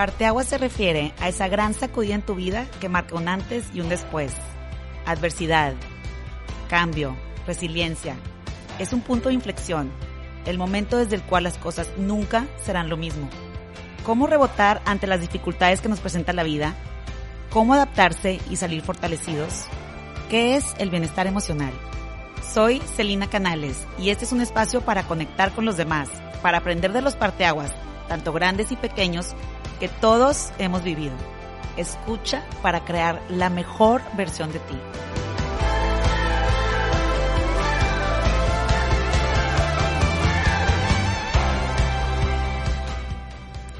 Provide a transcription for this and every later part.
Parteaguas se refiere a esa gran sacudida en tu vida que marca un antes y un después. Adversidad, cambio, resiliencia. Es un punto de inflexión, el momento desde el cual las cosas nunca serán lo mismo. ¿Cómo rebotar ante las dificultades que nos presenta la vida? ¿Cómo adaptarse y salir fortalecidos? ¿Qué es el bienestar emocional? Soy Celina Canales y este es un espacio para conectar con los demás, para aprender de los parteaguas, tanto grandes y pequeños, que todos hemos vivido. Escucha para crear la mejor versión de ti.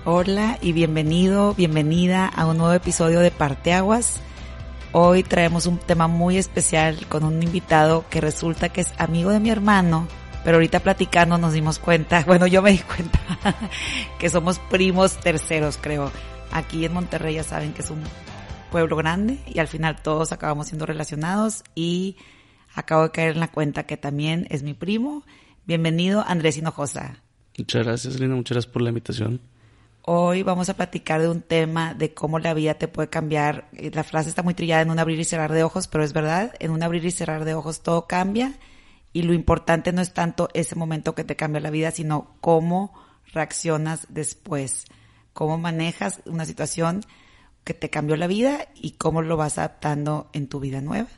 Hola y bienvenido, bienvenida a un nuevo episodio de Parteaguas. Hoy traemos un tema muy especial con un invitado que resulta que es amigo de mi hermano, pero ahorita platicando nos dimos cuenta, bueno, yo me di cuenta que somos primos terceros, creo. Aquí en Monterrey ya saben que es un pueblo grande y al final todos acabamos siendo relacionados y acabo de caer en la cuenta que también es mi primo. Bienvenido Andrés Hinojosa. Muchas gracias, Lina, muchas gracias por la invitación. Hoy vamos a platicar de un tema de cómo la vida te puede cambiar. La frase está muy trillada en un abrir y cerrar de ojos, pero es verdad, en un abrir y cerrar de ojos todo cambia y lo importante no es tanto ese momento que te cambia la vida, sino cómo reaccionas después, cómo manejas una situación que te cambió la vida y cómo lo vas adaptando en tu vida nueva.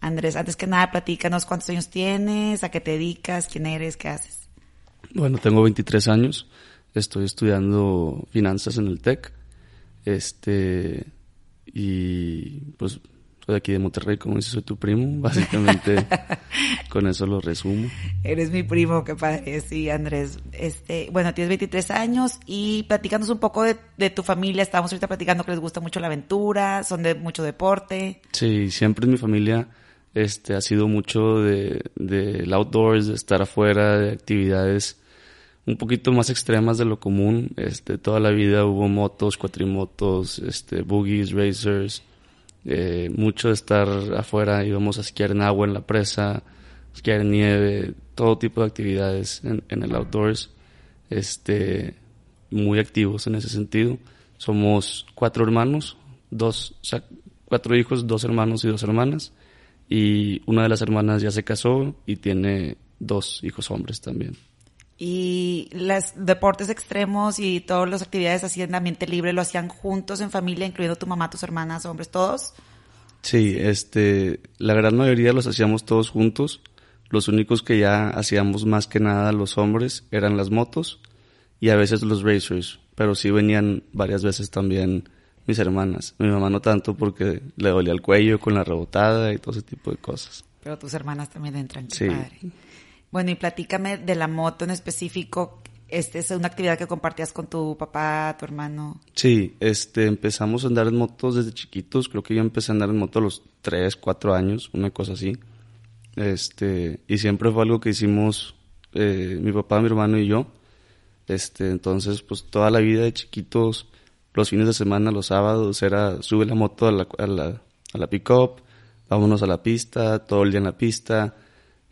Andrés, antes que nada, platícanos cuántos años tienes, a qué te dedicas, quién eres, qué haces. Bueno, tengo 23 años, estoy estudiando finanzas en el TEC, este, y pues soy aquí de Monterrey, como dices, soy tu primo, básicamente con eso lo resumo. Eres mi primo, qué padre, sí, Andrés. Este, bueno, tienes 23 años y platícanos un poco de, tu familia. Estábamos ahorita platicando que les gusta mucho la aventura, son de mucho deporte. Sí, siempre en mi familia este, ha sido mucho de, de outdoors, de estar afuera, de actividades un poquito más extremas de lo común. Este, toda la vida hubo motos, cuatrimotos, este, boogies, racers, eh, mucho de estar afuera, íbamos a esquiar en agua en la presa, esquiar en nieve, todo tipo de actividades en, el outdoors, este, muy activos en ese sentido. Somos cuatro hermanos, dos, cuatro hijos, dos hermanos y dos hermanas, y una de las hermanas ya se casó y tiene dos hijos hombres también y los deportes extremos y todas las actividades así en ambiente libre lo hacían juntos en familia, incluyendo tu mamá, tus hermanas, hombres, todos. Sí, este, la gran mayoría los hacíamos todos juntos. Los únicos que ya hacíamos más que nada los hombres eran las motos y a veces los racers, pero sí venían varias veces también mis hermanas. Mi mamá no tanto porque le dolía el cuello con la rebotada y todo ese tipo de cosas. Pero tus hermanas también entran, sí. padre. Bueno, y platícame de la moto en específico. Este es una actividad que compartías con tu papá, tu hermano. Sí, este, empezamos a andar en motos desde chiquitos. Creo que yo empecé a andar en moto a los 3, 4 años, una cosa así. Este, y siempre fue algo que hicimos eh, mi papá, mi hermano y yo. Este, entonces, pues toda la vida de chiquitos, los fines de semana, los sábados, era sube la moto a la, a la, a la pick-up, vámonos a la pista, todo el día en la pista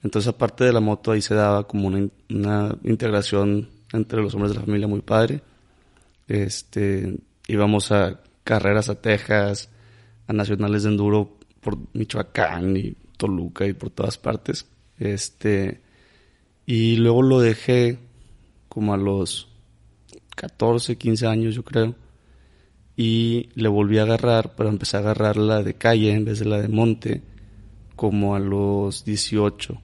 entonces, aparte de la moto, ahí se daba como una, integración entre los hombres de la familia muy padre. Este, íbamos a carreras a Texas, a nacionales de enduro por Michoacán y Toluca y por todas partes. Este, y luego lo dejé como a los 14, 15 años, yo creo. Y le volví a agarrar, pero empecé a agarrar la de calle en vez de la de monte, como a los 18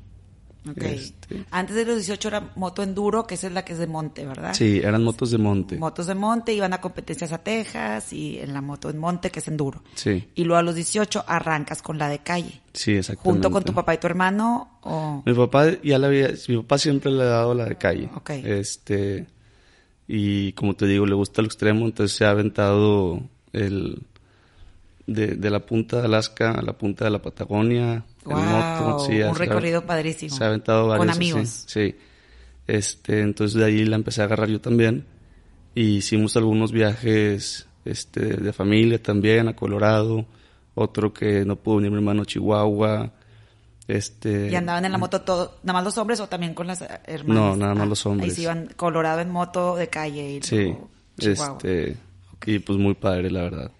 este, Antes de los 18 era moto enduro, que esa es la que es de monte, ¿verdad? Sí, eran motos de monte. Motos de monte, iban a competencias a Texas y en la moto en monte, que es enduro. Sí. Y luego a los 18 arrancas con la de calle. Sí, exactamente. ¿Junto con tu papá y tu hermano? O... Mi papá ya la había, mi papá siempre le ha dado la de calle. Ok. Este, y como te digo, le gusta el extremo, entonces se ha aventado el, de, de la punta de Alaska a la punta de la Patagonia, un recorrido padrísimo. Se ha aventado varios. Con amigos. sí. Este, entonces de ahí la empecé a agarrar yo también. Y hicimos algunos viajes este, de familia también a Colorado. Otro que no pudo venir mi hermano Chihuahua. Este, ¿Y andaban en la moto todo, nada más los hombres o también con las hermanas? No, nada más los hombres. Ahí se iban Colorado en moto de calle. Y sí, este, Y pues muy padre, la verdad.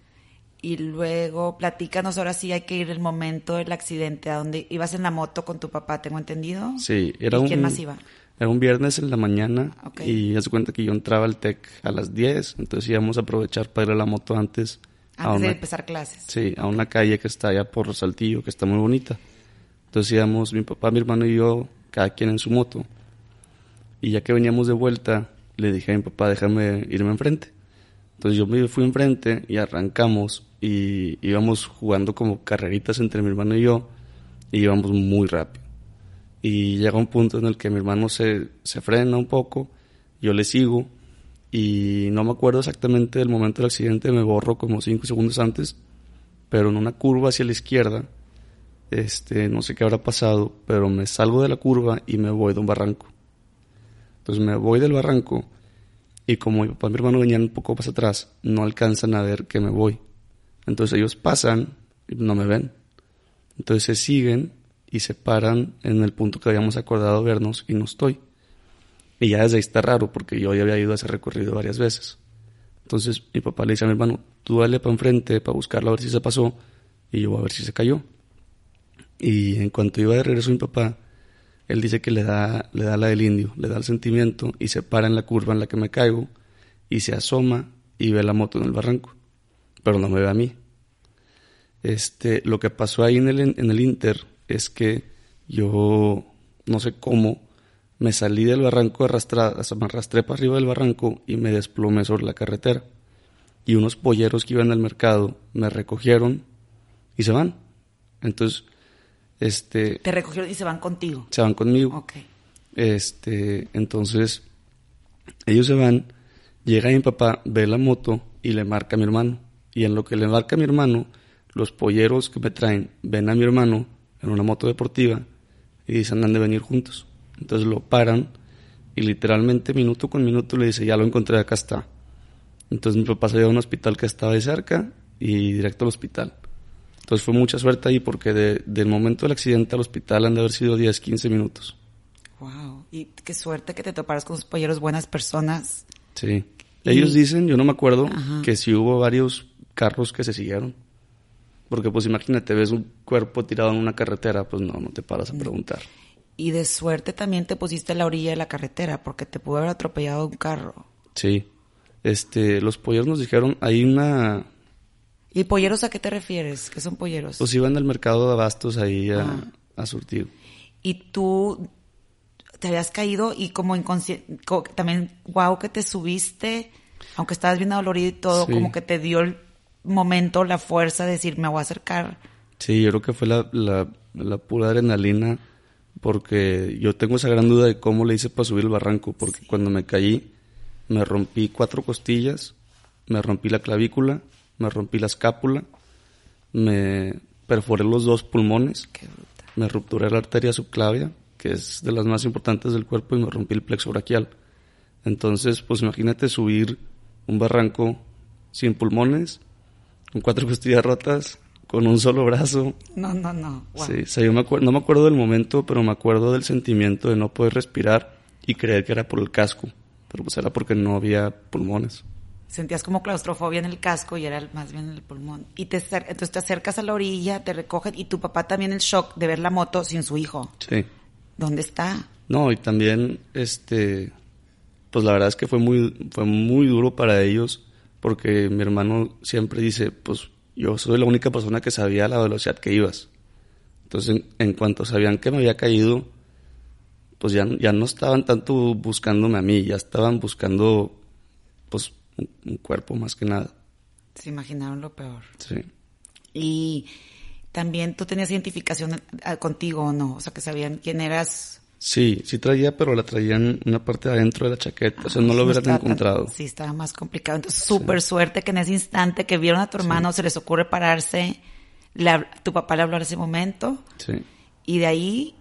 Y luego, platícanos, ahora sí hay que ir el momento del accidente, a donde ibas en la moto con tu papá, tengo entendido. Sí, era ¿Y un... quién más iba? Era un viernes en la mañana Ok. y haz de cuenta que yo entraba al TEC a las 10, entonces íbamos a aprovechar para ir a la moto antes. a Antes de una- empezar clases. Sí, a una calle que está allá por Saltillo, que está muy bonita. Entonces íbamos mi papá, mi hermano y yo, cada quien en su moto. Y ya que veníamos de vuelta, le dije a mi papá, déjame irme enfrente. Entonces yo me fui enfrente y arrancamos y íbamos jugando como carreritas entre mi hermano y yo y íbamos muy rápido. Y llega un punto en el que mi hermano se, se frena un poco, yo le sigo y no me acuerdo exactamente del momento del accidente, me borro como cinco segundos antes, pero en una curva hacia la izquierda, este, no sé qué habrá pasado, pero me salgo de la curva y me voy de un barranco. Entonces me voy del barranco y como mi papá y mi hermano venían un poco más atrás, no alcanzan a ver que me voy. Entonces ellos pasan y no me ven. Entonces se siguen y se paran en el punto que habíamos acordado vernos y no estoy. Y ya desde ahí está raro porque yo ya había ido a ese recorrido varias veces. Entonces mi papá le dice a mi hermano, tú dale para enfrente para buscarlo a ver si se pasó y yo voy a ver si se cayó. Y en cuanto iba de regreso mi papá, él dice que le da, le da la del indio, le da el sentimiento y se para en la curva en la que me caigo y se asoma y ve la moto en el barranco, pero no me ve a mí. Este, lo que pasó ahí en el, en el Inter es que yo, no sé cómo, me salí del barranco arrastrada, me arrastré para arriba del barranco y me desplomé sobre la carretera. Y unos polleros que iban al mercado me recogieron y se van. Entonces, este, Te recogieron y se van contigo. se van conmigo. Ok. Este, entonces, ellos se van, llega mi papá, ve la moto y le marca a mi hermano. Y en lo que le marca a mi hermano, los polleros que me traen ven a mi hermano en una moto deportiva y dicen han de venir juntos. Entonces lo paran y literalmente minuto con minuto le dice ya lo encontré, acá está. Entonces mi papá se lleva a un hospital que estaba ahí cerca y directo al hospital. Entonces fue mucha suerte ahí porque de- del momento del accidente al hospital han de haber sido 10, 15 minutos. Wow. Y qué suerte que te toparas con sus polleros, buenas personas. Sí. Ellos dicen, yo no me acuerdo, Ajá. que sí hubo varios carros que se siguieron. Porque pues imagínate, ves un cuerpo tirado en una carretera, pues no, no te paras a preguntar. Y de suerte también te pusiste a la orilla de la carretera porque te pudo haber atropellado un carro. Sí. Este, los polleros nos dijeron, hay una, ¿Y polleros a qué te refieres? ¿Qué son polleros? pues iban al mercado de abastos ahí a, Ah. a surtir. y tú te habías caído y como inconsciente, también, wow, que te subiste, aunque estabas bien dolorido y todo, Sí. como que te dio el momento, la fuerza de decir, me voy a acercar. Sí, yo creo que fue la, la, la pura adrenalina, porque yo tengo esa gran duda de cómo le hice para subir el barranco, porque cuando me caí, me rompí cuatro costillas, me rompí la clavícula, me rompí la escápula, me perforé los dos pulmones, Qué bruta. me rupturé la arteria subclavia, que es de las más importantes del cuerpo, y me rompí el plexo braquial. Entonces, pues imagínate subir un barranco sin pulmones, con cuatro costillas rotas, con un solo brazo. No, no, no. wow. Sí, o sea, yo me no me acuerdo del momento, pero me acuerdo del sentimiento de no poder respirar y creer que era por el casco. Pero pues era porque no había pulmones. Sentías como claustrofobia en el casco y era más bien en el pulmón. Y te, entonces te acercas a la orilla, te recogen y tu papá también el shock de ver la moto sin su hijo. Sí. ¿Dónde está? No, y también, este, pues la verdad es que fue muy, fue muy duro para ellos, porque mi hermano siempre dice, pues yo soy la única persona que sabía la velocidad que ibas. Entonces, en, en cuanto sabían que me había caído, pues ya, ya no estaban tanto buscándome a mí, ya estaban buscando, pues, un, un cuerpo más que nada. Se imaginaron lo peor. Sí. Y también tú tenías identificación eh, contigo o no, o sea, que sabían quién eras. Sí, sí traía, pero la traían una parte de adentro de la chaqueta, o sea, no lo hubieran encontrado. sí, estaba más complicado. Entonces, súper suerte que en ese instante que vieron a tu hermano se les ocurre pararse, le tu papá le habló en ese momento Sí. y de ahí.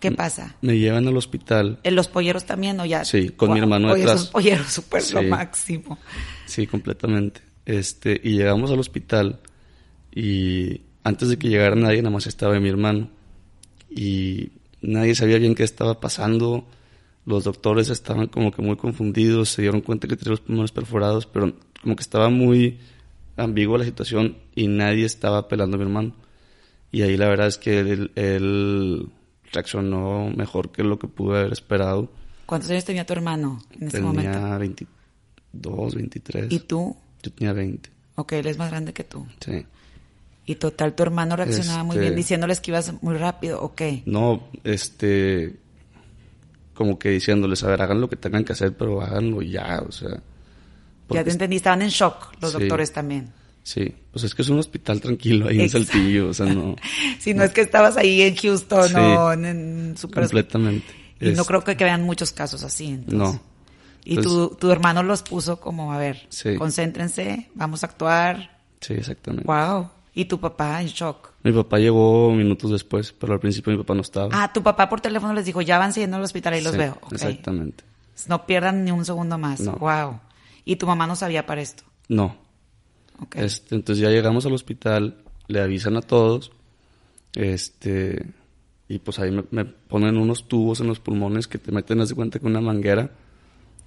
¿Qué pasa? Me llevan al hospital ¿En los polleros también o ya? Sí, con mi hermano detrás. esos polleros súper lo Sí. máximo. Sí, completamente. Este, y llegamos al hospital y antes de que llegara nadie, nada más estaba mi hermano. Y nadie sabía bien qué estaba pasando. Los doctores estaban como que muy confundidos, se dieron cuenta que tenía los pulmones perforados, pero como que estaba muy ambigua la situación y nadie estaba pelando a mi hermano. Y ahí la verdad es que él, él reaccionó mejor que lo que pude haber esperado. ¿Cuántos años tenía tu hermano en ese tenía momento? 22, 23. ¿Y tú? Yo tenía 20. Ok, él es más grande que tú. Sí. Y total, tu hermano reaccionaba muy Este- bien diciéndoles que ibas muy rápido, ok. No, este, como que diciéndoles, a ver, hagan lo que tengan que hacer, pero háganlo ya, o sea. Ya te entendí, estaban en shock los Sí. doctores también. Sí, pues es que es un hospital tranquilo ahí en. Saltillo, o sea, no, Si no es que estabas ahí en Houston Sí. o en, en super... completamente. Y no creo que, que vean muchos casos así. entonces. No. Y Entonces- tu, tu hermano los puso como, a ver, Sí. concéntrense, vamos a actuar. Sí, exactamente. Wow. Y tu papá en shock. Mi papá llegó minutos después, pero al principio mi papá no estaba. Ah, tu papá por teléfono les dijo, ya van siguiendo al hospital, ahí los veo. Exactamente. No pierdan ni un segundo más. No. Wow. Y tu mamá no sabía para esto. No. Este, entonces ya llegamos al hospital, le avisan a todos, este, y pues ahí me, me ponen unos tubos en los pulmones que te meten, haz de cuenta, con una manguera,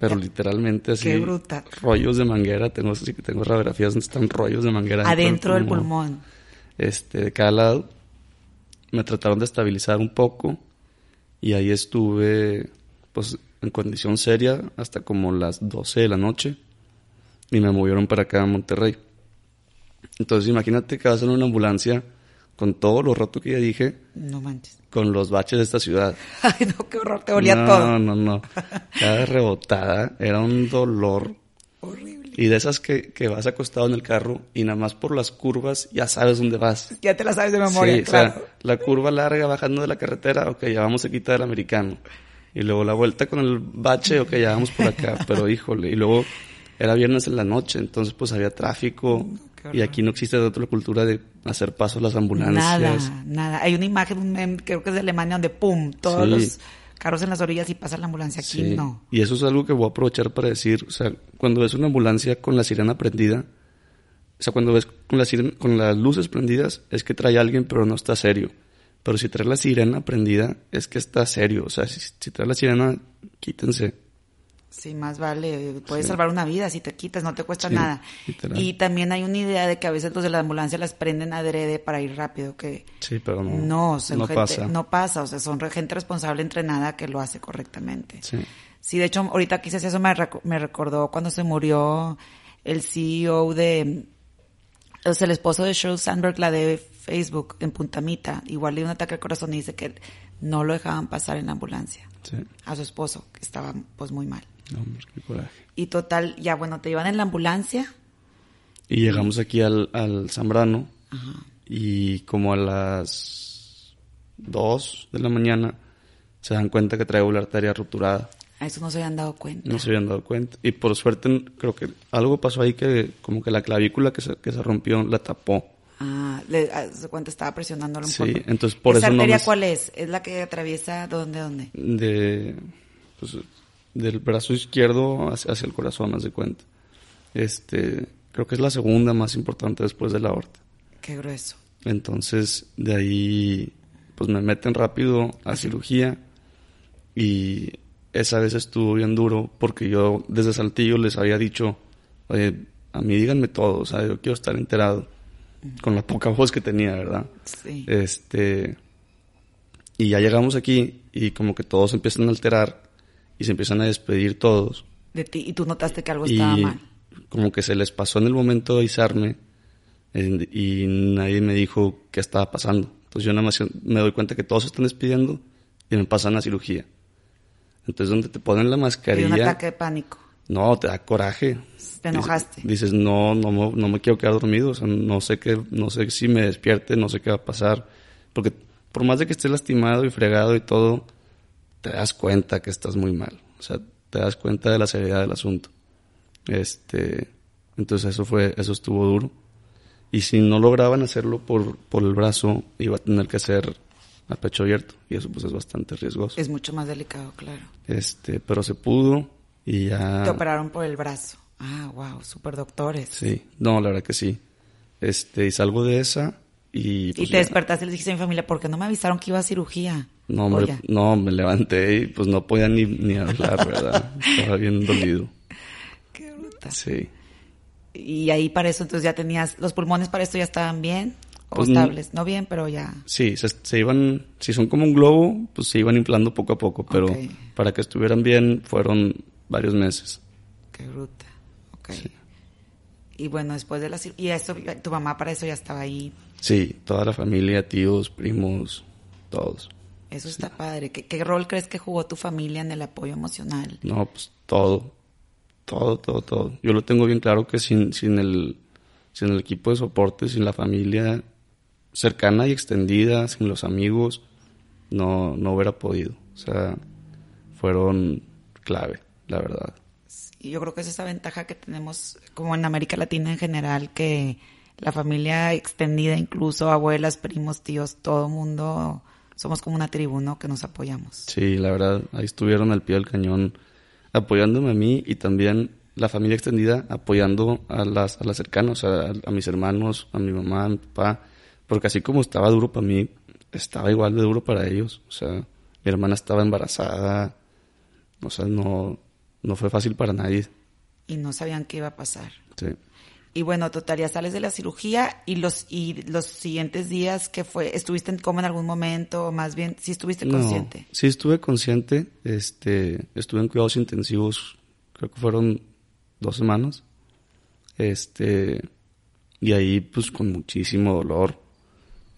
pero literalmente así. Qué. Rollos de manguera, tengo, así que tengo radiografías donde están rollos de manguera. Adentro del pulmón. Este, de cada lado. Me trataron de estabilizar un poco y ahí estuve, pues, en condición seria hasta como las 12 de la noche y me movieron para acá a Monterrey. Entonces imagínate que vas en una ambulancia con todo lo roto que ya dije, No manches. con los baches de esta ciudad. Ay, no, qué horror, te olía no, todo. No, no, Cada rebotada era un dolor. Horrible. Y de esas que, que vas acostado en el carro y nada más por las curvas ya sabes dónde vas. Ya te la sabes de memoria, sí, o claro. sea, la curva larga bajando de la carretera, ok, ya vamos a quitar el americano. Y luego la vuelta con el bache, ok, ya vamos por acá, pero híjole. Y luego era viernes en la noche, entonces pues había tráfico. Y aquí no existe otra cultura de hacer paso a las ambulancias. Nada, nada. Hay una imagen, creo que es de Alemania, donde pum, todos Sí. los carros en las orillas y pasa la ambulancia. Aquí Sí. no. Y eso es algo que voy a aprovechar para decir, o sea, cuando ves una ambulancia con la sirena prendida, o sea, cuando ves con, la sirena- con las luces prendidas, es que trae a alguien, pero no está serio. Pero si trae la sirena prendida, es que está serio. O sea, si, si trae la sirena, quítense. Sí, más vale. Puedes Sí. salvar una vida si te quitas, no te cuesta Sí, nada. literal. Y también hay una idea de que a veces los de la ambulancia las prenden adrede para ir rápido, que Sí, pero no. no, gente, pasa. no pasa, o sea, son gente responsable entrenada que lo hace correctamente. Sí. Sí, de hecho, ahorita hice eso me, me recordó cuando se murió el CEO de, o sea, el esposo de Sheryl Sandberg, la de Facebook, en Puntamita. Igual le dio un ataque al corazón y dice que no lo dejaban pasar en la ambulancia Sí. a su esposo, que estaba pues muy mal. No, hombre, qué coraje. Y total, ya bueno, te llevan en la ambulancia. Y llegamos aquí al, al Zambrano y como a las 2 de la mañana se dan cuenta que traigo la arteria rupturada. A eso no se habían dado cuenta. No se habían dado cuenta. Y por suerte creo que algo pasó ahí que como que la clavícula que se, que se rompió la tapó. Ah, le, a su cuenta estaba presionándolo un Sí, poco. entonces por ¿Esa eso no arteria me- cuál es? ¿Es la que atraviesa dónde, dónde? De, pues, del brazo izquierdo hacia, hacia el corazón, haz de cuenta. Este, creo que es la segunda más importante después de la aorta. Qué grueso. Entonces, de ahí, pues me meten rápido a cirugía y esa vez estuvo bien duro porque yo desde Saltillo les había dicho, oye, a mí díganme todo, o sea, yo quiero estar enterado con la poca voz que tenía, ¿verdad? Sí. Este, y ya llegamos aquí y como que todos empiezan a alterar y se empiezan a despedir todos De ti. Y tú notaste que algo y estaba mal. como que se les pasó en el momento de avisarme eh, y nadie me dijo qué estaba pasando. Entonces yo nada más me doy cuenta que todos se están despidiendo y me pasan a cirugía. Entonces donde te ponen la Y un mascarilla, ataque de pánico. no, te da coraje. Te enojaste. Dices, no, no, me- no me quiero quedar dormido, o sea, no sé qué, no sé si me despierte, no sé qué va a pasar. Porque por más de que estés lastimado y fregado y todo, te das cuenta que estás muy mal. O sea, te das cuenta de la seriedad del asunto. Este, entonces eso fue, eso estuvo duro. Y si no lograban hacerlo por, por el brazo, iba a tener que hacer a pecho abierto. Y eso pues es bastante riesgoso. Es mucho más delicado, claro. Este, pero se pudo y ya. Te operaron por el brazo. Ah, wow, super doctores. Sí, no, la verdad que sí. Este, y salgo de esa y... y pues, te ya. despertaste y le dijiste a mi familia, ¿por qué no me avisaron que iba a cirugía? No, Oye, no, me levanté y pues no podía ni, ni hablar, ¿verdad? Estaba bien dolido. qué bruta. Sí. Y ahí para eso entonces ya tenías, los pulmones para esto ya estaban bien o Pues, estables, no bien, pero ya. Sí, se, se iban, si son como un globo, pues se iban inflando poco a poco, pero para que estuvieran bien fueron varios meses. Qué bruta. Ok. Y bueno, después de la y eso, tu mamá para eso ya estaba ahí. Sí, toda la familia, tíos, primos, todos. Eso está padre. ¿Qué, ¿Qué rol crees que jugó tu familia en el apoyo emocional? No, pues todo, todo, todo, todo. Yo lo tengo bien claro que sin, sin, el, sin el equipo de soporte, sin la familia cercana y extendida, sin los amigos, no, no hubiera podido. O sea, fueron clave, la verdad. Y yo creo que es esa ventaja que tenemos como en América Latina en general, que la familia extendida, incluso abuelas, primos, tíos, todo mundo, somos como una tribu, ¿no? Que nos apoyamos. Sí, la verdad, ahí estuvieron al pie del cañón apoyándome a mí y también la familia extendida apoyando a las, a las cercanas, a, a mis hermanos, a mi mamá, a mi papá, porque así como estaba duro para mí, estaba igual de duro para ellos. O sea, mi hermana estaba embarazada, o sea, no, no fue fácil para nadie. Y no sabían qué iba a pasar. Sí. Y bueno, total, ya sales de la cirugía y los y los siguientes días que fue, ¿estuviste en coma en algún momento? O más bien, sí estuviste No, consciente. sí estuve consciente, este, estuve en cuidados intensivos, creo que fueron dos semanas, este, y ahí pues con muchísimo dolor,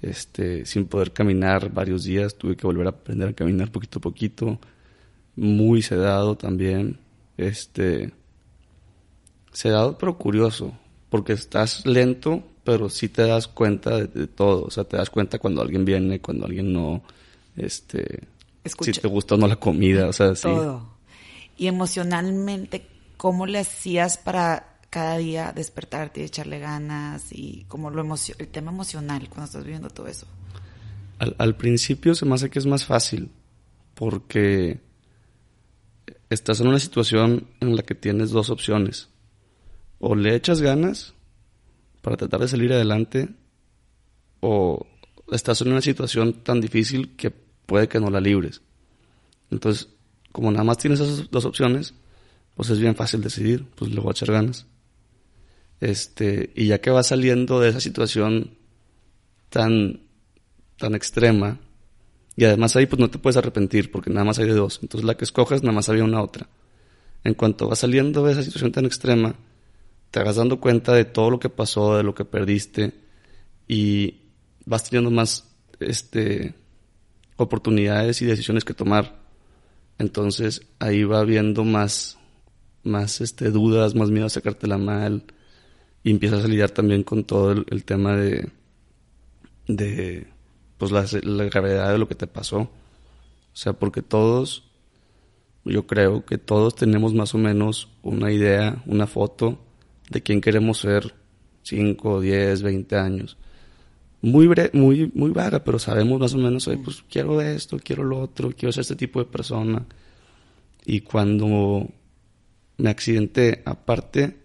este, sin poder caminar varios días, tuve que volver a aprender a caminar poquito a poquito, muy sedado también, este, sedado pero curioso, porque estás lento, pero sí te das cuenta de, de todo, o sea, te das cuenta cuando alguien viene, cuando alguien no, este, Escucha. si te gusta o no la comida, o sea, sí. Todo. Y emocionalmente, ¿cómo le hacías para cada día despertarte y echarle ganas? Y como lo emocio el tema emocional cuando estás viviendo todo eso. Al, al principio se me hace que es más fácil porque estás en una situación en la que tienes dos opciones. O le echas ganas para tratar de salir adelante o estás en una situación tan difícil que puede que no la libres. Entonces, como nada más tienes esas dos opciones, pues es bien fácil decidir, pues le voy a echar ganas. Este, y ya que vas saliendo de esa situación tan tan extrema y además ahí pues no te puedes arrepentir porque nada más hay de dos entonces la que escoges nada más había una otra en cuanto vas saliendo de esa situación tan extrema te vas dando cuenta de todo lo que pasó de lo que perdiste y vas teniendo más este oportunidades y decisiones que tomar entonces ahí va habiendo más más este dudas más miedo a sacártela mal y empiezas a lidiar también con todo el, tema de de pues la, la, gravedad de lo que te pasó. O sea, porque todos, yo creo que todos tenemos más o menos una idea, una foto de quién queremos ser 5, 10, 20 años. Muy, bre muy, muy vaga, pero sabemos más o menos, pues quiero esto, quiero lo otro, quiero ser este tipo de persona. Y cuando me accidenté, aparte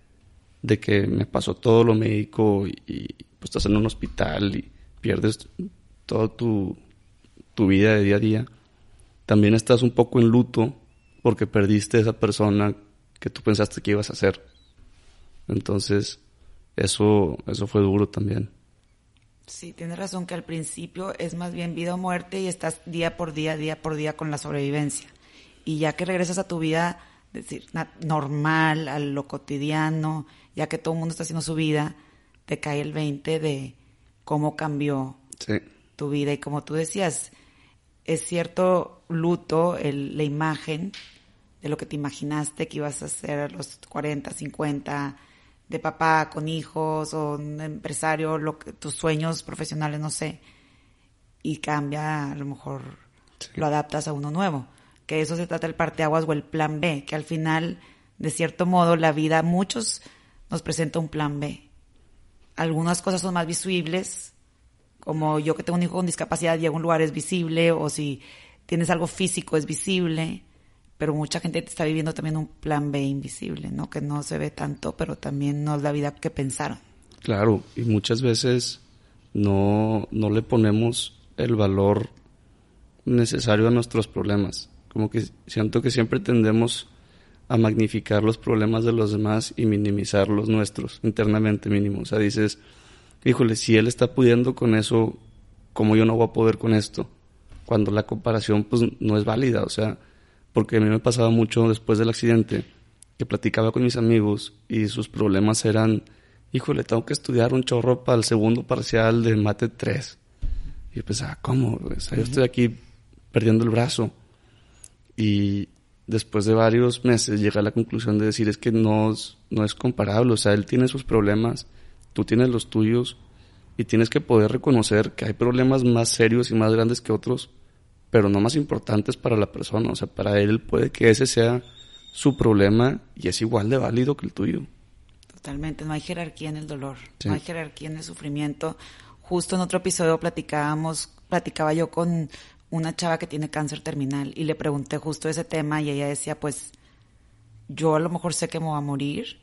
de que me pasó todo lo médico y, y pues estás en un hospital y pierdes toda tu, tu vida de día a día, también estás un poco en luto porque perdiste esa persona que tú pensaste que ibas a ser. Entonces, eso, eso fue duro también. Sí, tienes razón que al principio es más bien vida o muerte y estás día por día, día por día con la sobrevivencia. Y ya que regresas a tu vida decir, normal, a lo cotidiano, ya que todo el mundo está haciendo su vida, te cae el 20 de cómo cambió sí. tu vida. Y como tú decías, es cierto luto, el, la imagen de lo que te imaginaste que ibas a hacer a los 40, 50, de papá con hijos o un empresario, lo que, tus sueños profesionales, no sé, y cambia, a lo mejor sí. lo adaptas a uno nuevo. Que eso se trata el parteaguas o el plan B, que al final, de cierto modo, la vida a muchos nos presenta un plan B. Algunas cosas son más visibles, como yo que tengo un hijo con discapacidad, llego a un lugar es visible, o si tienes algo físico es visible, pero mucha gente está viviendo también un plan B invisible, ¿no? Que no se ve tanto, pero también no es la vida que pensaron. Claro, y muchas veces no, no le ponemos el valor necesario a nuestros problemas. Como que siento que siempre tendemos a magnificar los problemas de los demás y minimizar los nuestros, internamente mínimo. O sea, dices, híjole, si él está pudiendo con eso, ¿cómo yo no voy a poder con esto? Cuando la comparación pues no es válida, o sea, porque a mí me pasaba mucho después del accidente que platicaba con mis amigos y sus problemas eran, híjole, tengo que estudiar un chorro para el segundo parcial de mate 3. Y yo pensaba, ¿cómo? O sea, yo estoy aquí perdiendo el brazo. Y después de varios meses llegué a la conclusión de decir, es que no, no es comparable. O sea, él tiene sus problemas, tú tienes los tuyos, y tienes que poder reconocer que hay problemas más serios y más grandes que otros, pero no más importantes para la persona. O sea, para él puede que ese sea su problema y es igual de válido que el tuyo. Totalmente, no hay jerarquía en el dolor, no hay jerarquía en el sufrimiento. Justo en otro episodio platicábamos, platicaba yo con una chava que tiene cáncer terminal y le pregunté justo ese tema y ella decía, pues yo a lo mejor sé que me voy a morir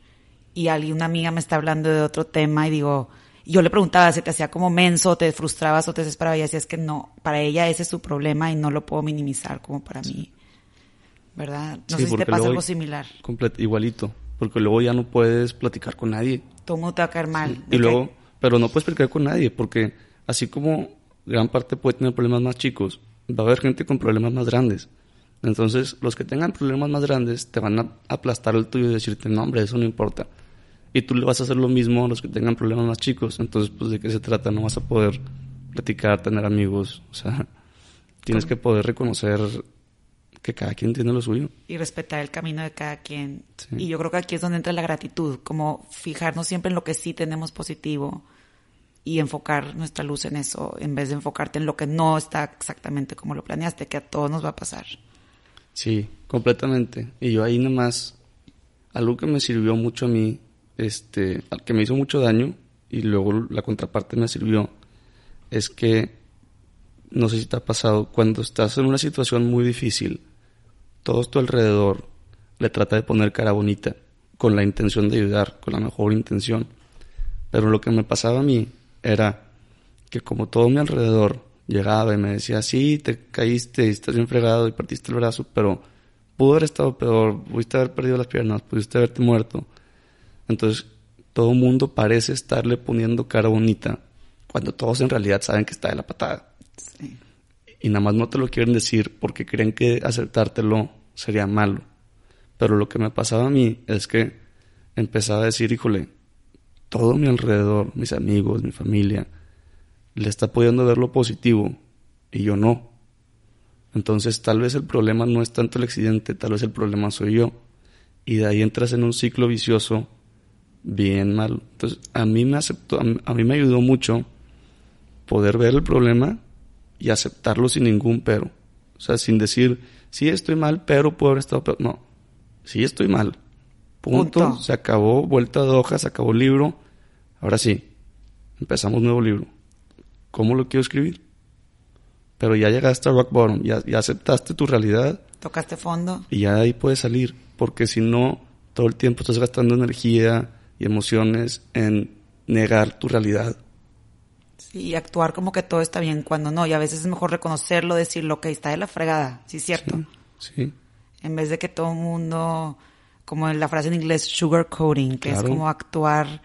y alguien, una amiga me está hablando de otro tema y digo, yo le preguntaba si te hacía como menso, te frustrabas o te desesperabas y decías que no, para ella ese es su problema y no lo puedo minimizar como para mí. ¿verdad? No sé si te pasa algo similar. igualito, porque luego ya no puedes platicar con nadie. Todo mundo te va a caer mal. Y luego, pero no puedes platicar con nadie, porque así como gran parte puede tener problemas más chicos, va a haber gente con problemas más grandes. Entonces, los que tengan problemas más grandes te van a aplastar el tuyo y decirte, no, hombre, eso no importa. Y tú le vas a hacer lo mismo a los que tengan problemas más chicos. Entonces, pues, ¿de qué se trata? No vas a poder platicar, tener amigos. O sea, tienes que poder reconocer que cada quien tiene lo suyo. Y respetar el camino de cada quien. Y yo creo que aquí es donde entra la gratitud, como fijarnos siempre en lo que sí tenemos positivo y enfocar nuestra luz en eso, en vez de enfocarte en lo que no está exactamente como lo planeaste, que a todos nos va a pasar. Sí, completamente. Y yo ahí nomás, algo que me sirvió mucho a mí, este, que me hizo mucho daño, y luego la contraparte me sirvió, es que, no sé si te ha pasado, cuando estás en una situación muy difícil, todos tu alrededor le trata de poner cara bonita, con la intención de ayudar, con la mejor intención. Pero lo que me pasaba a mí era que como todo mi alrededor llegaba y me decía, sí, te caíste y estás bien fregado y partiste el brazo, pero pudo haber estado peor, pudiste haber perdido las piernas, pudiste haberte muerto. Entonces, todo el mundo parece estarle poniendo cara bonita, cuando todos en realidad saben que está de la patada. Y nada más no te lo quieren decir porque creen que aceptártelo sería malo. Pero lo que me pasaba a mí es que empezaba a decir, híjole, todo mi alrededor, mis amigos, mi familia, le está pudiendo ver lo positivo y yo no. Entonces tal vez el problema no es tanto el accidente, tal vez el problema soy yo. Y de ahí entras en un ciclo vicioso bien malo. Entonces a mí me aceptó, a mí me ayudó mucho poder ver el problema y aceptarlo sin ningún pero. O sea, sin decir, sí estoy mal, pero puedo haber estado peor. No, sí estoy mal. Punto. Se acabó, vuelta de hoja, se acabó el libro. Ahora sí, empezamos nuevo libro. ¿Cómo lo quiero escribir? Pero ya llegaste a rock bottom, ya, ya aceptaste tu realidad. Tocaste fondo. Y ya ahí puedes salir, porque si no, todo el tiempo estás gastando energía y emociones en negar tu realidad. Sí, actuar como que todo está bien cuando no. Y a veces es mejor reconocerlo, decirlo, que está de la fregada. Sí, cierto. Sí. En vez de que todo el mundo, como en la frase en inglés, sugarcoating, que es como actuar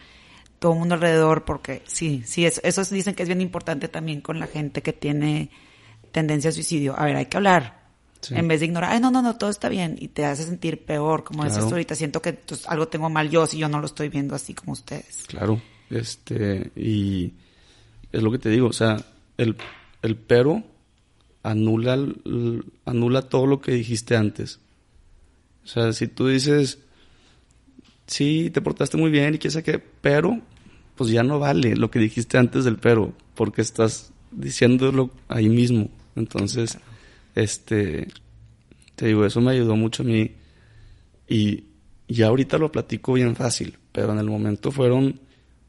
todo el mundo alrededor, porque sí, sí, eso, eso dicen que es bien importante también con la gente que tiene tendencia a suicidio. A ver, hay que hablar. En vez de ignorar, ay, no, no, no, todo está bien, y te hace sentir peor, como claro. dices ahorita, siento que pues, algo tengo mal yo si yo no lo estoy viendo así como ustedes. Claro, este, y es lo que te digo, o sea, el, el pero anula, anula todo lo que dijiste antes. O sea, si tú dices, sí, te portaste muy bien y qué sé qué, pero, pues ya no vale lo que dijiste antes del pero, porque estás diciéndolo ahí mismo. Entonces, este, te digo, eso me ayudó mucho a mí y ya ahorita lo platico bien fácil, pero en el momento fueron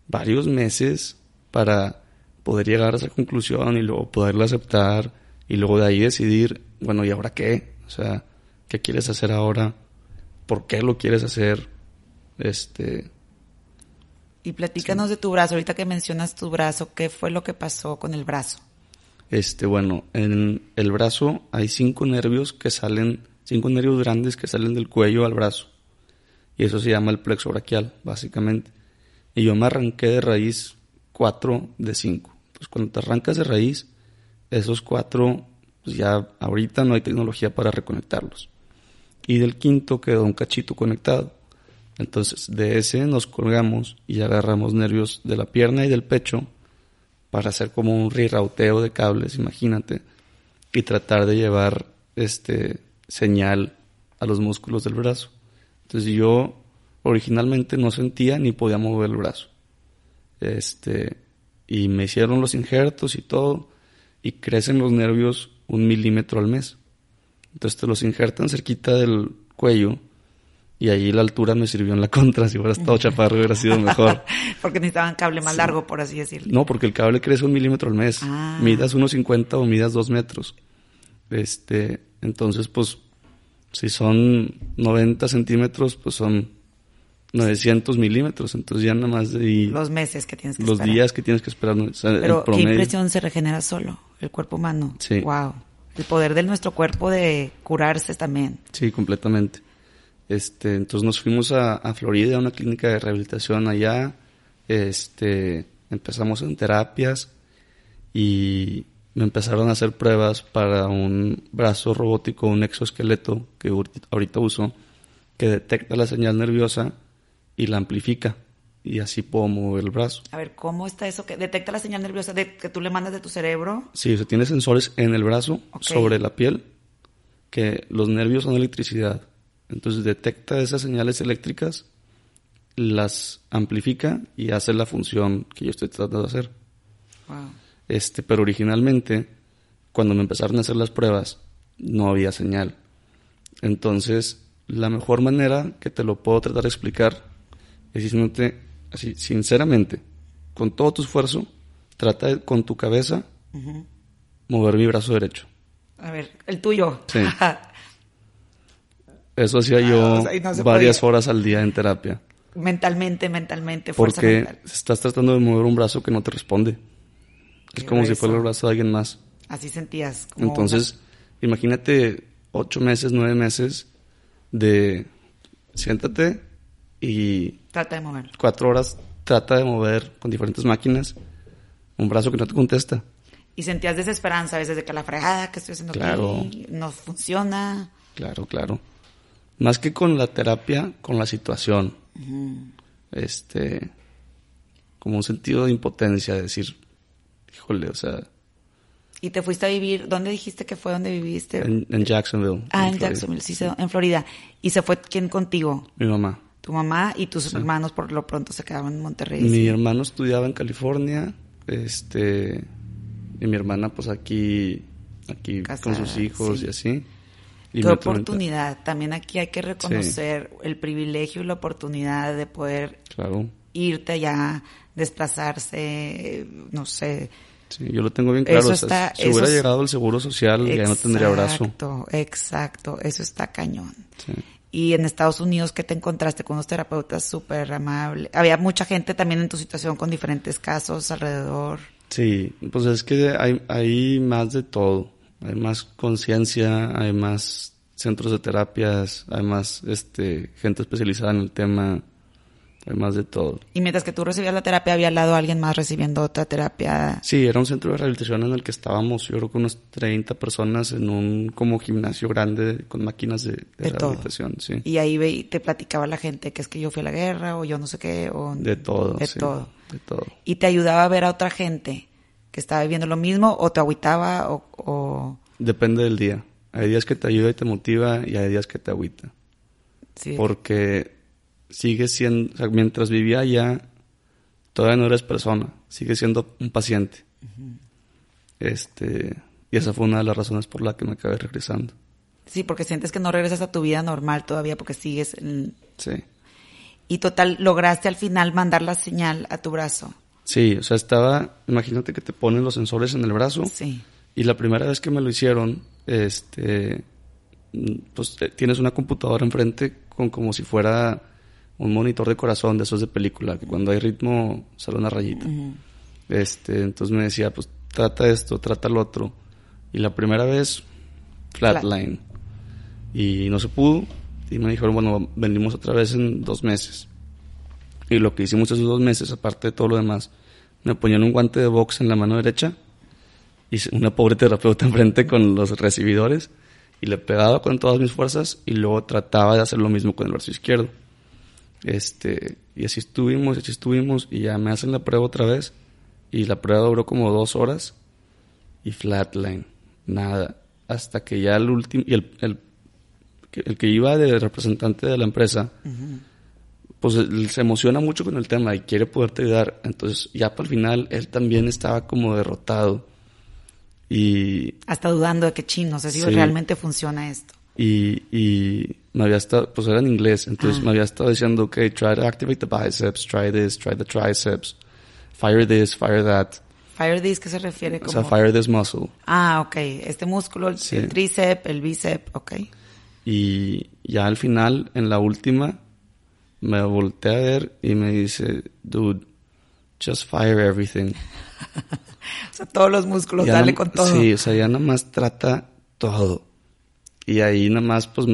varios meses para poder llegar a esa conclusión y luego poderla aceptar y luego de ahí decidir, bueno, ¿y ahora qué? O sea, ¿qué quieres hacer ahora? ¿Por qué lo quieres hacer? Este... Y platícanos de tu brazo, ahorita que mencionas tu brazo, ¿qué fue lo que pasó con el brazo? Este, bueno, en el brazo hay cinco nervios que salen, cinco nervios grandes que salen del cuello al brazo. Y eso se llama el plexo braquial, básicamente. Y yo me arranqué de raíz 4 de 5. Entonces, cuando te arrancas de raíz, esos cuatro, pues ya ahorita no hay tecnología para reconectarlos. Y del quinto quedó un cachito conectado. Entonces, de ese nos colgamos y agarramos nervios de la pierna y del pecho para hacer como un rerouteo de cables, imagínate, y tratar de llevar este señal a los músculos del brazo. Entonces yo originalmente no sentía ni podía mover el brazo. Este, y me hicieron los injertos y todo, y crecen los nervios un milímetro al mes. Entonces te los injertan cerquita del cuello, y ahí la altura me sirvió en la contra. Si hubiera estado chaparro hubiera sido mejor. porque necesitaban cable más largo, por así decirlo. No, porque el cable crece un milímetro al mes. Ah. Midas 1.50 o midas 2 metros. Este, entonces, pues, si son 90 centímetros, pues son 900 milímetros. Entonces ya nada más de ahí, Los meses que tienes que los esperar. días que tienes que esperar. o sea, en Pero qué impresión se regenera solo, el cuerpo humano. Sí. Wow. El poder de nuestro cuerpo de curarse también. Sí, completamente. Este, entonces nos fuimos a, a Florida, a una clínica de rehabilitación allá. Este, empezamos en terapias y me empezaron a hacer pruebas para un brazo robótico, un exoesqueleto que ahorita- uso, que detecta la señal nerviosa y la amplifica. Y así puedo mover el brazo. A ver, ¿cómo está eso? que detecta la señal nerviosa de, que tú le mandas de tu cerebro? Sí, o sea, tiene sensores en el brazo, sobre la piel, que los nervios son electricidad. Entonces detecta esas señales eléctricas, las amplifica y hace la función que yo estoy tratando de hacer. Wow. Este, pero originalmente, cuando me empezaron a hacer las pruebas, no había señal. Entonces, la mejor manera que te lo puedo tratar de explicar es diciéndote así, sinceramente, con todo tu esfuerzo, trata de, con tu cabeza mover mi brazo derecho. A ver, el tuyo. Sí. Eso hacía yo Ah, o sea, varias podía. horas al día en terapia. mentalmente, mentalmente, fuerza Porque mental. estás tratando de mover un brazo que no te responde. Es como si fuera el brazo de alguien más. Así sentías. como Entonces, imagínate ocho meses, nueve meses de siéntate y una- Trata de mover. cuatro horas trata de mover con diferentes máquinas un brazo que no te contesta. Y sentías desesperanza a veces de que la fregada que estoy haciendo Claro. aquí no funciona. Claro, claro. Más que con la terapia, con la situación. Este, como un sentido de impotencia, de decir, híjole, o sea, Y te fuiste a vivir, ¿dónde dijiste que fue donde viviste? en, en Jacksonville. ah, en. Jacksonville, sí, en Florida. ¿Y se fue quién contigo? Mi mamá. Tu mamá y tus hermanos por lo pronto se quedaban en Monterrey. Mi sí. hermano estudiaba en California, este, y mi hermana pues aquí, aquí Casada, con sus hijos sí. y así. Qué oportunidad. También aquí hay que reconocer el privilegio y la oportunidad de poder Claro, irte allá, desplazarse, no sé. sí, yo lo tengo bien claro. Eso o sea, está- si hubiera es- llegado el seguro social, ya no tendría brazo. Exacto, exacto. Eso está cañón. Sí. Y en Estados Unidos, ¿qué te encontraste con unos terapeutas súper amables? Había mucha gente también en tu situación con diferentes casos alrededor. Sí, pues es que hay, hay más de todo. Hay más conciencia, hay más centros de terapias, hay más este, gente especializada en el tema, hay más de todo. Y mientras que tú recibías la terapia, había al lado alguien más recibiendo otra terapia. Sí, era un centro de rehabilitación en el que estábamos, yo creo que unos 30 personas en un como gimnasio grande con máquinas de, de De todo. rehabilitación, sí. Y ahí ve- te platicaba la gente que es que yo fui a la guerra o yo no sé qué. O De todo, De sí, todo. De todo. Y te ayudaba a ver a otra gente que estaba viviendo lo mismo o te agüitaba o... o- Depende del día. Hay días que te ayuda y te motiva y hay días que te agüita. sí. Porque sigue siendo, o sea, mientras vivía allá, todavía no eres persona, sigue siendo un paciente. Este, y esa fue una de las razones por la que me acabé regresando. Sí, porque sientes que no regresas a tu vida normal todavía porque sigues... en- Sí. Y total, lograste al final mandar la señal a tu brazo. Sí, o sea, estaba, imagínate que te ponen los sensores en el brazo Sí. y la primera vez que me lo hicieron, este, pues eh, tienes una computadora enfrente con como si fuera un monitor de corazón de esos de película, que cuando hay ritmo sale una rayita. Este, entonces me decía, pues trata esto, trata lo otro. Y la primera vez, flatline. Y no se pudo. Y me dijeron, bueno, venimos otra vez en dos meses. Y lo que hicimos esos dos meses, aparte de todo lo demás, me ponían un guante de box en la mano derecha y una pobre terapeuta enfrente con los recibidores y le pegaba con todas mis fuerzas y luego trataba de hacer lo mismo con el brazo izquierdo. Este, y así estuvimos, así estuvimos y ya me hacen la prueba otra vez y la prueba duró como dos horas y flatline, nada, hasta que ya el último, y el, el, el, que iba de representante de la empresa, pues se emociona mucho con el tema y quiere poderte ayudar. Entonces, ya para el final, él también estaba como derrotado. Y. Hasta dudando de que chino, no sé si realmente funciona esto. Y, y me había estado, pues era en inglés, entonces ah. me había estado diciendo, ok, try to activate the biceps, try this, try the triceps, fire this, fire that. Fire this, ¿qué se refiere? Como... O sea, fire this muscle. Ah, ok. Este músculo, el, el tríceps, el bíceps, ok. Y ya al final, en la última, me volteé a ver y me dice, dude, just fire everything. o sea, todos los músculos, dale con todo. Sí, o sea, ya nada más trata todo. Y ahí nada más, pues,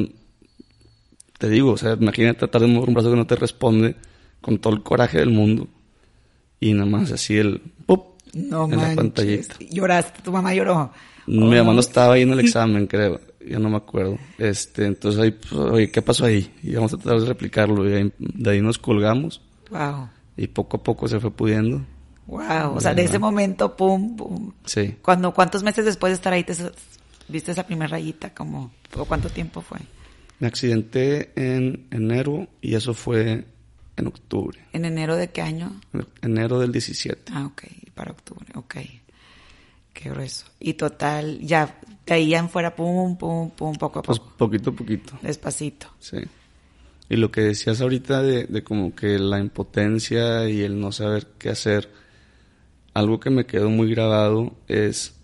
te digo, o sea, imagínate tratar de mover un brazo que no te responde con todo el coraje del mundo. Y nada más así el, ¡pop! No en la pantallita. ¿Lloraste? ¿Tu mamá lloró? Mi mamá no estaba ahí en el examen, creo ya no me acuerdo. Este, entonces ahí, pues, oye, ¿qué pasó ahí? Y vamos a tratar de replicarlo. Y de ahí nos colgamos. Wow. Y poco a poco se fue pudiendo. Wow. O sea, de ese momento, pum, pum. Sí. Cuando, ¿Cuántos meses después de estar ahí te viste esa primera rayita? Como, ¿O cuánto tiempo fue? Me accidenté en enero y eso fue en octubre. ¿En enero de qué año? enero del 17. Ah, ok. Para octubre, ok. Qué grueso. Y total, ya caían fuera, pum, pum, pum, poco a pues poco. Pues poquito a poquito. Despacito. Sí. Y lo que decías ahorita de, de como que la impotencia y el no saber qué hacer, algo que me quedó muy grabado es,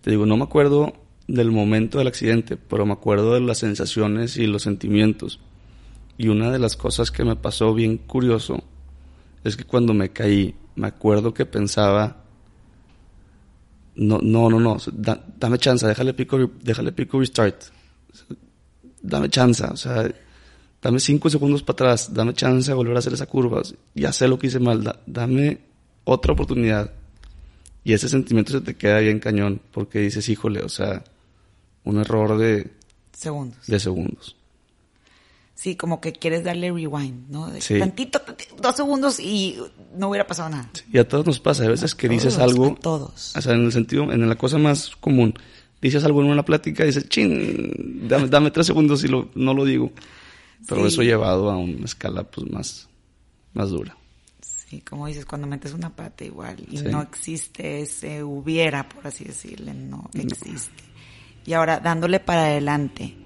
te digo, no me acuerdo del momento del accidente, pero me acuerdo de las sensaciones y los sentimientos. Y una de las cosas que me pasó bien curioso es que cuando me caí, me acuerdo que pensaba, no, no, no, no, dame chance, déjale pico, déjale pico restart. Dame chance, o sea, dame cinco segundos para atrás, dame chance de volver a hacer esa curva. Ya sé lo que hice mal, dame otra oportunidad. Y ese sentimiento se te queda bien cañón, porque dices, híjole, o sea, un error de segundos. De segundos. Sí, como que quieres darle rewind, ¿no? sí. Tantito, dos segundos y no hubiera pasado nada. y a todos nos pasa, a veces que dices algo. A todos. O sea, en el sentido, en la cosa más común. Dices algo en una plática y dices, chin, dame, tres segundos y lo, no lo digo. Pero eso llevado a una escala pues más, más dura. Sí, como dices, cuando metes una pata igual y no existe ese hubiera, por así decirle, no existe. Y ahora, dándole para adelante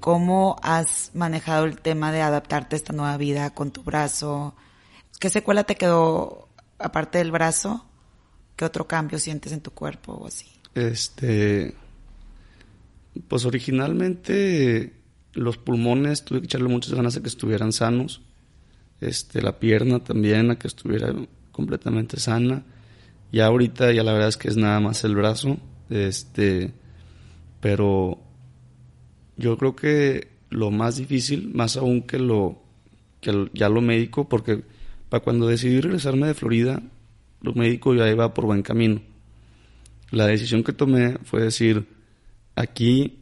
¿Cómo has manejado el tema de adaptarte a esta nueva vida con tu brazo? ¿Qué secuela te quedó aparte del brazo? ¿Qué otro cambio sientes en tu cuerpo o así? Este, pues originalmente los pulmones tuve que echarle muchas ganas a que estuvieran sanos. Este, la pierna también a que estuviera completamente sana. Y ahorita ya la verdad es que es nada más el brazo. Este, pero yo creo que lo más difícil, más aún que lo que ya lo médico, porque para cuando decidí regresarme de Florida, lo médico ya iba por buen camino. La decisión que tomé fue decir, aquí,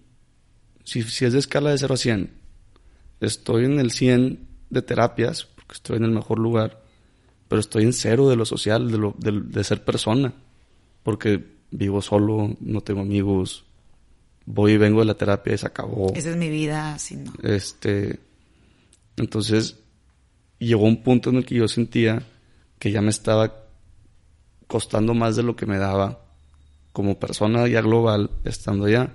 si, si es de escala de 0 a 100, estoy en el 100 de terapias, porque estoy en el mejor lugar, pero estoy en cero de lo social, de, de ser persona, porque vivo solo, no tengo amigos, voy y vengo de la terapia y se acabó. Esa es mi vida, si no. Este, entonces, llegó un punto en el que yo sentía que ya me estaba costando más de lo que me daba como persona ya global estando allá.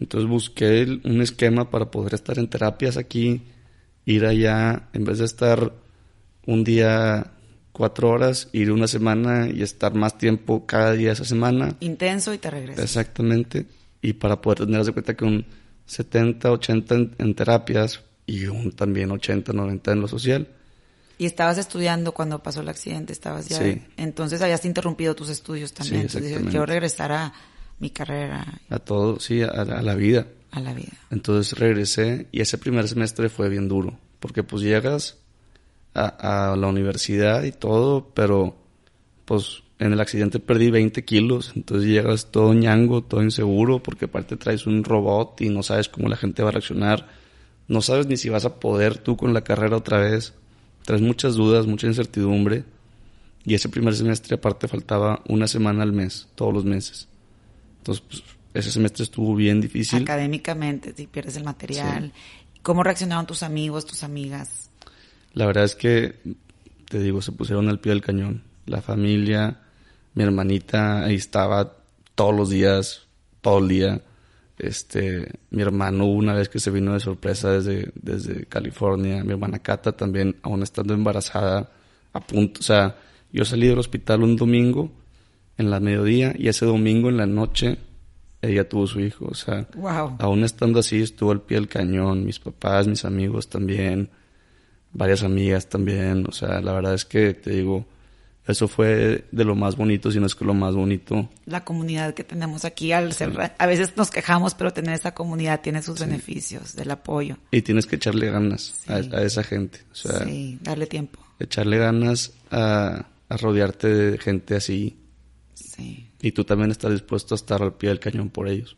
Entonces busqué un esquema para poder estar en terapias aquí, ir allá, en vez de estar un día cuatro horas, ir una semana y estar más tiempo cada día esa semana. Intenso y te regresas. Exactamente y para poder tener de cuenta que un 70, 80 en, terapias y un también 80, 90 en lo social. Y estabas estudiando cuando pasó el accidente, estabas ya. Sí. Entonces habías interrumpido tus estudios también. Sí, Entonces quiero regresar a mi carrera. A todo, sí, a, la vida. A la vida. Entonces regresé y ese primer semestre fue bien duro, porque pues llegas a, a la universidad y todo, pero pues en el accidente perdí 20 kilos, entonces llegas todo ñango, todo inseguro, porque aparte traes un robot y no sabes cómo la gente va a reaccionar, no sabes ni si vas a poder tú con la carrera otra vez, traes muchas dudas, mucha incertidumbre, y ese primer semestre aparte faltaba una semana al mes, todos los meses. Entonces, pues, ese semestre estuvo bien difícil. Académicamente, si pierdes el material. ¿Cómo reaccionaron tus amigos, tus amigas? La verdad es que, te digo, se pusieron al pie del cañón. La familia, mi hermanita ahí estaba todos los días, todo el día. Este, mi hermano una vez que se vino de sorpresa desde, desde California, mi hermana Cata también, aún estando embarazada, a punto, o sea, yo salí del hospital un domingo en la mediodía y ese domingo en la noche ella tuvo su hijo, o sea, aún estando así estuvo al pie del cañón, mis papás, mis amigos también, varias amigas también, o sea, la verdad es que te digo, eso fue de lo más bonito, si no es que lo más bonito. La comunidad que tenemos aquí, al ser, a veces nos quejamos, pero tener esa comunidad tiene sus beneficios, del apoyo. Y tienes que echarle ganas a, esa gente. O sea, sí, darle tiempo. Echarle ganas a, a rodearte de gente así. Sí. Y tú también estás dispuesto a estar al pie del cañón por ellos.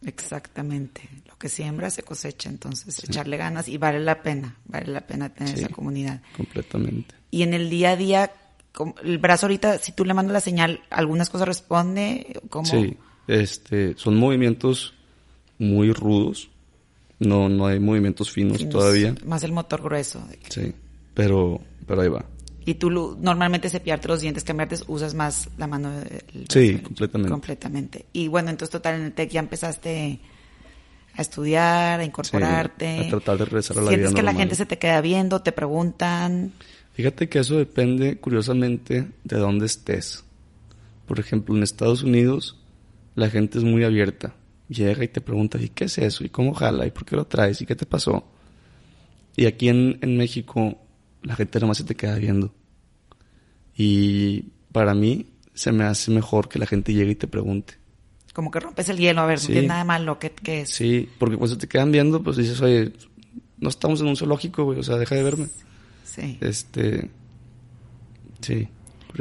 Lo que siembra se cosecha, entonces echarle ganas y vale la pena, vale la pena tener esa comunidad. Completamente. Y en el día a día, el brazo ahorita, si tú le mandas la señal, algunas cosas responde, ¿cómo? Sí, este, son movimientos muy rudos, no, no hay movimientos finos, todavía. Más el motor grueso. Sí, pero, pero ahí va. Y tú normalmente cepillarte los dientes, cambiarte, usas más la mano. sí, completamente. Completamente. Y bueno, entonces total en el TEC ya empezaste a estudiar, a incorporarte. a tratar de regresar a la ¿Sientes que la gente se te queda viendo, te preguntan? Fíjate que eso depende, curiosamente, de dónde estés. Por ejemplo, en Estados Unidos, la gente es muy abierta. Llega y te pregunta, ¿y qué es eso? ¿Y cómo jala? ¿Y por qué lo traes? ¿Y qué te pasó? Y aquí en, en México, la gente nomás se te queda viendo. Y para mí se me hace mejor que la gente llegue y te pregunte. Como que rompes el hielo, a ver, no tiene nada malo, ¿qué, ¿qué, es? Sí, porque cuando te quedan viendo, pues dices, oye, no estamos en un zoológico, güey, o sea, deja de verme. Sí. Este, sí.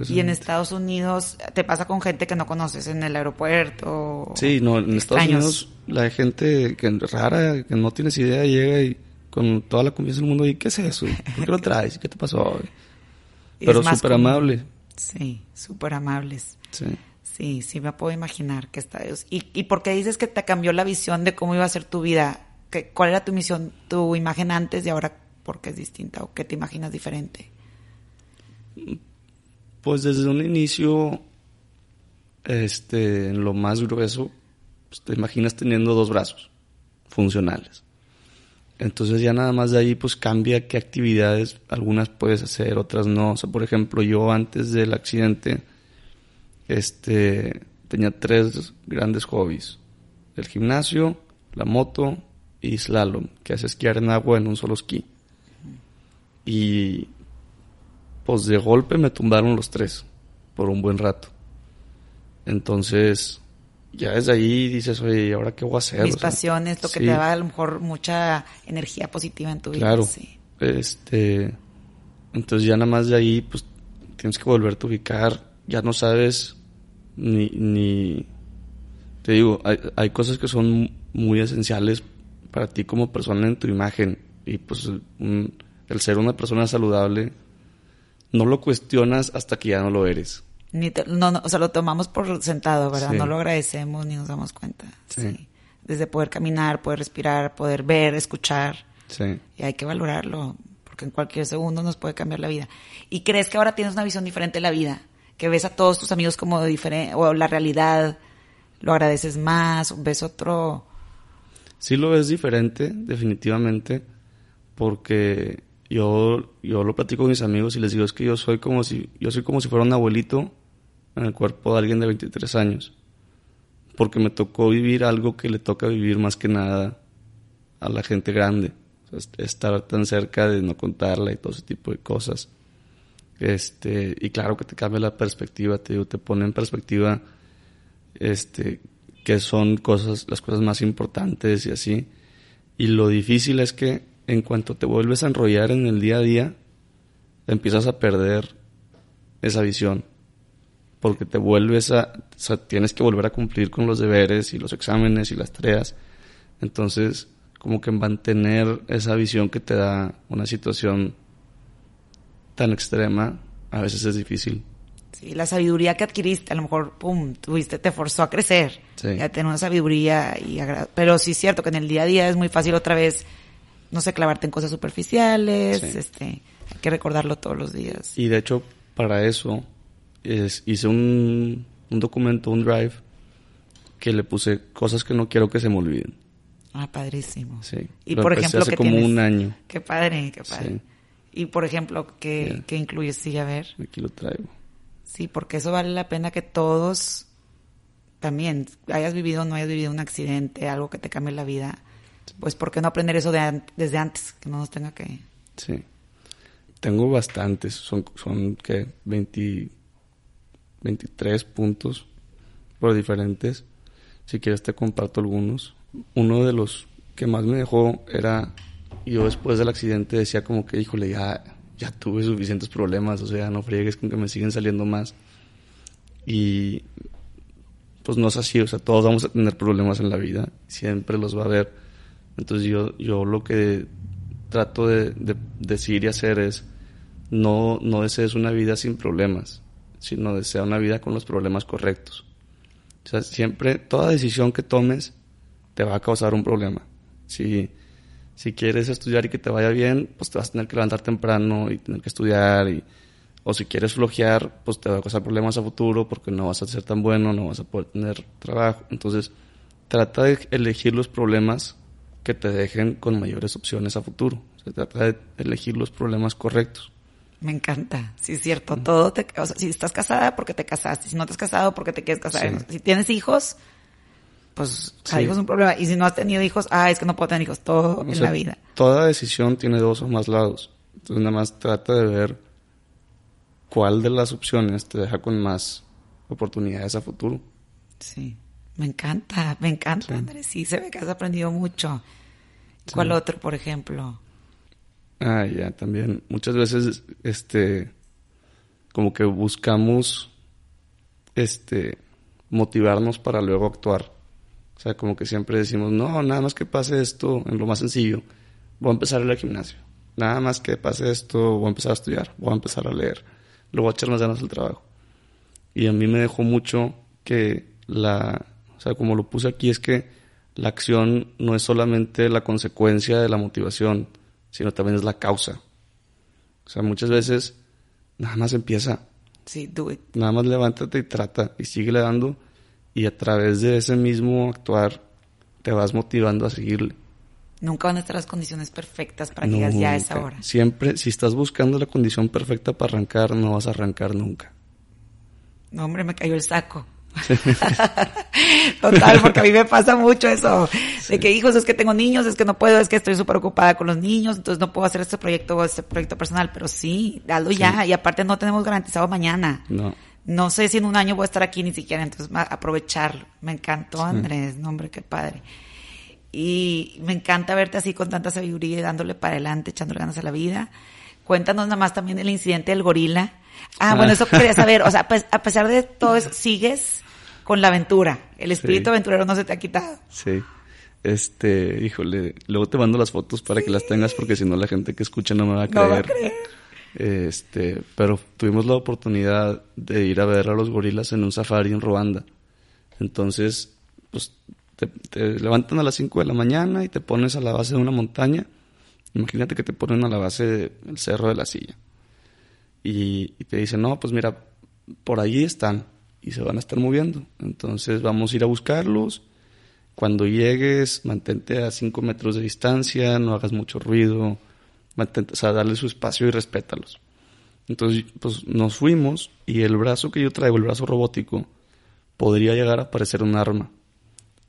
Y en Estados Unidos, ¿te pasa con gente que no conoces en el aeropuerto? Sí, no, en Estados Unidos la gente que rara, que no tienes idea, llega y con toda la confianza del mundo, ¿y qué es eso? ¿Por qué lo traes? ¿Qué te pasó? Pero súper amable. Sí, súper amables. Sí. Sí, sí me puedo imaginar que está... ¿Y, ¿Y por qué dices que te cambió la visión de cómo iba a ser tu vida? ¿Qué, ¿Cuál era tu misión, tu imagen antes y ahora por qué es distinta? ¿O qué te imaginas diferente? Pues desde un inicio, este, en lo más grueso, pues te imaginas teniendo dos brazos funcionales. Entonces ya nada más de ahí pues cambia qué actividades algunas puedes hacer, otras no. O sea, por ejemplo, yo antes del accidente este tenía tres grandes hobbies. El gimnasio, la moto y slalom, que es esquiar en agua en un solo esquí. Y pues de golpe me tumbaron los tres por un buen rato. Entonces, ya desde ahí dices, oye, ¿y ahora qué voy a hacer? Mis pasiones, lo que te da a lo mejor mucha energía positiva en tu vida. Claro. Este, entonces ya nada más de ahí, pues tienes que volverte a ubicar. Ya no sabes ni, ni te digo, hay, hay cosas que son muy esenciales para ti como persona en tu imagen. Y pues el ser una persona saludable, no lo cuestionas hasta que ya no lo eres. Ni no, no, o sea, lo tomamos por sentado, ¿verdad? No lo agradecemos ni nos damos cuenta. Sí. Desde poder caminar, poder respirar, poder ver, escuchar. Sí. Y hay que valorarlo, porque en cualquier segundo nos puede cambiar la vida. ¿Y crees que ahora tienes una visión diferente de la vida? Que ves a todos tus amigos como diferente, o la realidad, lo agradeces más, ves otro... Sí lo ves diferente, definitivamente, porque yo, yo lo platico con mis amigos y les digo, es que yo soy como si, yo soy como si fuera un abuelito en el cuerpo de alguien de 23 años. Porque me tocó vivir algo que le toca vivir más que nada a la gente grande. estar tan cerca de no contarla y todo ese tipo de cosas. Este, y claro que te cambia la perspectiva, te te pone en perspectiva, este, que son cosas, las cosas más importantes y así. Y lo difícil es que en cuanto te vuelves a enrollar en el día a día, empiezas a perder esa visión. Porque te vuelves a, o sea, tienes que volver a cumplir con los deberes y los exámenes y las tareas. Entonces, como que mantener esa visión que te da una situación tan extrema, a veces es difícil. Sí, la sabiduría que adquiriste, a lo mejor, pum, tuviste, te forzó a crecer, Sí. a tener una sabiduría y pero sí es cierto que en el día a día es muy fácil otra vez, no sé, clavarte en cosas superficiales, Sí. este, hay que recordarlo todos los días. Y de hecho, para eso, es- hice un, un documento, un drive, que le puse cosas que no quiero que se me olviden. Ah, padrísimo. Sí. Y Lo por ejemplo, hace ¿qué como tienes? un año. Qué padre, qué padre. Sí. Y por ejemplo, ¿qué, Yeah. qué incluyes? Sí, a ver. Aquí lo traigo. Sí, porque eso vale la pena que todos también, hayas vivido o no hayas vivido un accidente, algo que te cambie la vida, pues ¿por qué no aprender eso desde antes? Que no nos tenga que... Sí. Tengo bastantes. Son, son ¿qué? 20, 23 puntos por diferentes. Si quieres te comparto algunos. Uno de los que más me dejó era... Yo después del accidente decía como que, híjole, ya, ya tuve suficientes problemas. O sea, no friegues con que me siguen saliendo más. Y pues no es así. O sea, todos vamos a tener problemas en la vida. Siempre los va a haber. Entonces yo, yo lo que trato de, de decir y hacer es no, no desees una vida sin problemas, sino desea una vida con los problemas correctos. O sea, siempre, toda decisión que tomes te va a causar un problema. Si, si quieres estudiar y que te vaya bien, pues te vas a tener que levantar temprano y tener que estudiar. Y, o si quieres flojear, pues te va a causar problemas a futuro porque no vas a ser tan bueno, no vas a poder tener trabajo. Entonces, trata de elegir los problemas que te dejen con mayores opciones a futuro. Se trata de elegir los problemas correctos. Me encanta, sí es cierto, todo te, o sea, si estás casada porque te casaste, si no te has casado porque te quieres casar, Sí. si tienes hijos, pues Sí. es un problema, y si no has tenido hijos, ah, es que no puedo tener hijos, todo O en sea, la vida. Toda decisión tiene dos o más lados. Entonces nada más trata de ver cuál de las opciones te deja con más oportunidades a futuro. Sí, me encanta, me encanta, Sí. Andrés, sí, se ve que has aprendido mucho. ¿Cuál otro, por ejemplo? Ah, ya, también. Muchas veces, este, como que buscamos, este, motivarnos para luego actuar. O sea, como que siempre decimos, no, nada más que pase esto en lo más sencillo. Voy a empezar a ir al gimnasio. Nada más que pase esto, voy a empezar a estudiar. Voy a empezar a leer. Luego voy a echar las ganas al trabajo. Y a mí me dejó mucho que la, o sea, como lo puse aquí, es que la acción no es solamente la consecuencia de la motivación, sino también es la causa. O sea, muchas veces nada más empieza, Sí, do it. nada más levántate y trata y sigue dando y a través de ese mismo actuar te vas motivando a seguirle. Nunca van a estar las condiciones perfectas para que digas ya es Nunca. ahora. Siempre, si estás buscando la condición perfecta para arrancar, no vas a arrancar nunca. No, hombre, me cayó el saco. Total, porque a mí me pasa mucho eso. De que, hijos, es que tengo niños, es que no puedo, es que estoy súper ocupada con los niños, entonces no puedo hacer este proyecto o este proyecto personal. Pero sí, dalo ya. Y aparte no tenemos garantizado mañana. No. No sé si en un año voy a estar aquí ni siquiera, entonces aprovecharlo. Me encantó, Andrés. No, hombre, qué padre. Y me encanta verte así con tanta sabiduría y dándole para adelante, echándole ganas a la vida. Cuéntanos nada más también el incidente del gorila. Ah, bueno, eso quería saber. O sea, pues, a pesar de todo eso, sigues con la aventura. El espíritu Sí. aventurero no se te ha quitado. Sí. Este, híjole, luego te mando las fotos para que las tengas porque si no la gente que escucha no me va a creer. No va a creer. Este, pero tuvimos la oportunidad de ir a ver a los gorilas en un safari en Ruanda. Entonces, pues te, te levantan a las 5 de la mañana y te pones a la base de una montaña. Imagínate que te ponen a la base del cerro de la silla. Y, y te dicen, no, pues mira, por allí están y se van a estar moviendo. Entonces vamos a ir a buscarlos. Cuando llegues, mantente a 5 metros de distancia, no hagas mucho ruido, mantente, o sea, darle su espacio y respétalos. Entonces, pues nos fuimos y el brazo que yo traigo, el brazo robótico, podría llegar a parecer un arma.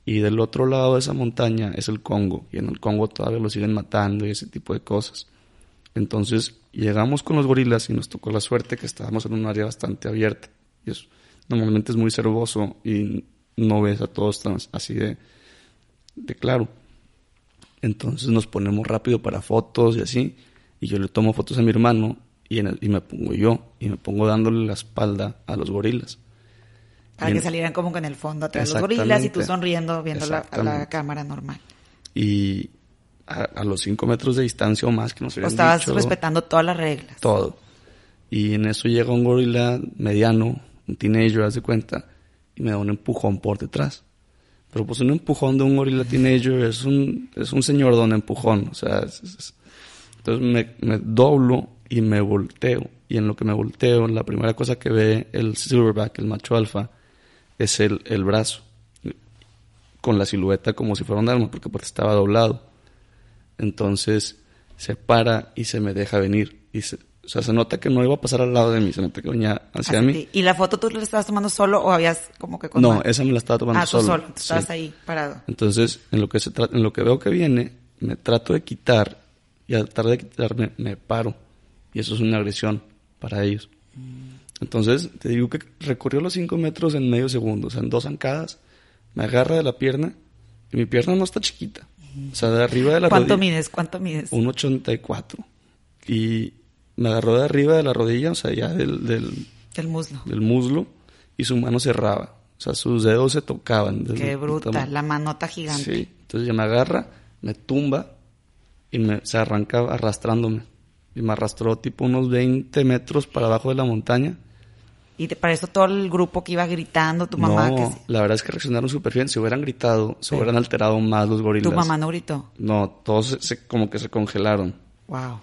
Y del otro lado de esa montaña es el Congo, y en el Congo todavía lo siguen matando y ese tipo de cosas. Entonces llegamos con los gorilas y nos tocó la suerte que estábamos en un área bastante abierta. Y es, normalmente es muy cervoso y no ves a todos tan así de, de claro. Entonces nos ponemos rápido para fotos y así. Y yo le tomo fotos a mi hermano y, en el- y me pongo yo. Y me pongo dándole la espalda a los gorilas. Para Y que en- salieran como que en el fondo atrás los gorilas y tú sonriendo viendo la, a la cámara normal. Y a, a los cinco metros de distancia o más que nos O habían estabas dicho, respetando todas las reglas. todo. Y en eso llega un gorila mediano, un teenager, haz de cuenta, y me da un empujón por detrás. Pero pues un empujón de un gorila teenager es un, es un señor don empujón. O sea, es- es- es- entonces me, doblo y me volteo. Y en lo que me volteo, la primera cosa que ve el silverback, el macho alfa, es el, el brazo. Con la silueta como si fuera un arma, porque pues estaba doblado. Entonces se para y se me deja venir. Y o sea, se nota que no iba a pasar al lado de mí, se nota que venía hacia Hacia mí. ti. ¿Y la foto tú la estabas tomando solo o habías como que con No, más? esa me la estaba tomando Ah, tú solo. solo. Tú sí. estabas ahí parado. Entonces, en lo que se en lo que veo que viene, me trato de quitar y al tratar de quitarme me paro y eso es una agresión para ellos. Entonces, te digo que recorrió los 5 metros en medio segundo, o sea, en dos zancadas, me agarra de la pierna y mi pierna no está chiquita. O sea, de arriba de la ¿Cuánto rodilla. mides? ¿Cuánto mides? 1.84. Y me agarró de arriba de la rodilla, o sea, ya del, del, El muslo. del muslo, y su mano cerraba. O sea, sus dedos se tocaban. Qué bruta. La manota gigante. Sí, entonces ya me agarra, me tumba y me, se arranca arrastrándome. Y me arrastró tipo unos 20 metros para abajo de la montaña. Y te- para eso todo el grupo que iba gritando, tu mamá, no, que la verdad es que reaccionaron súper bien. Si hubieran gritado, se hubieran alterado más los gorilas. tu mamá no gritó. No, todos se- se- como que se congelaron. Wow.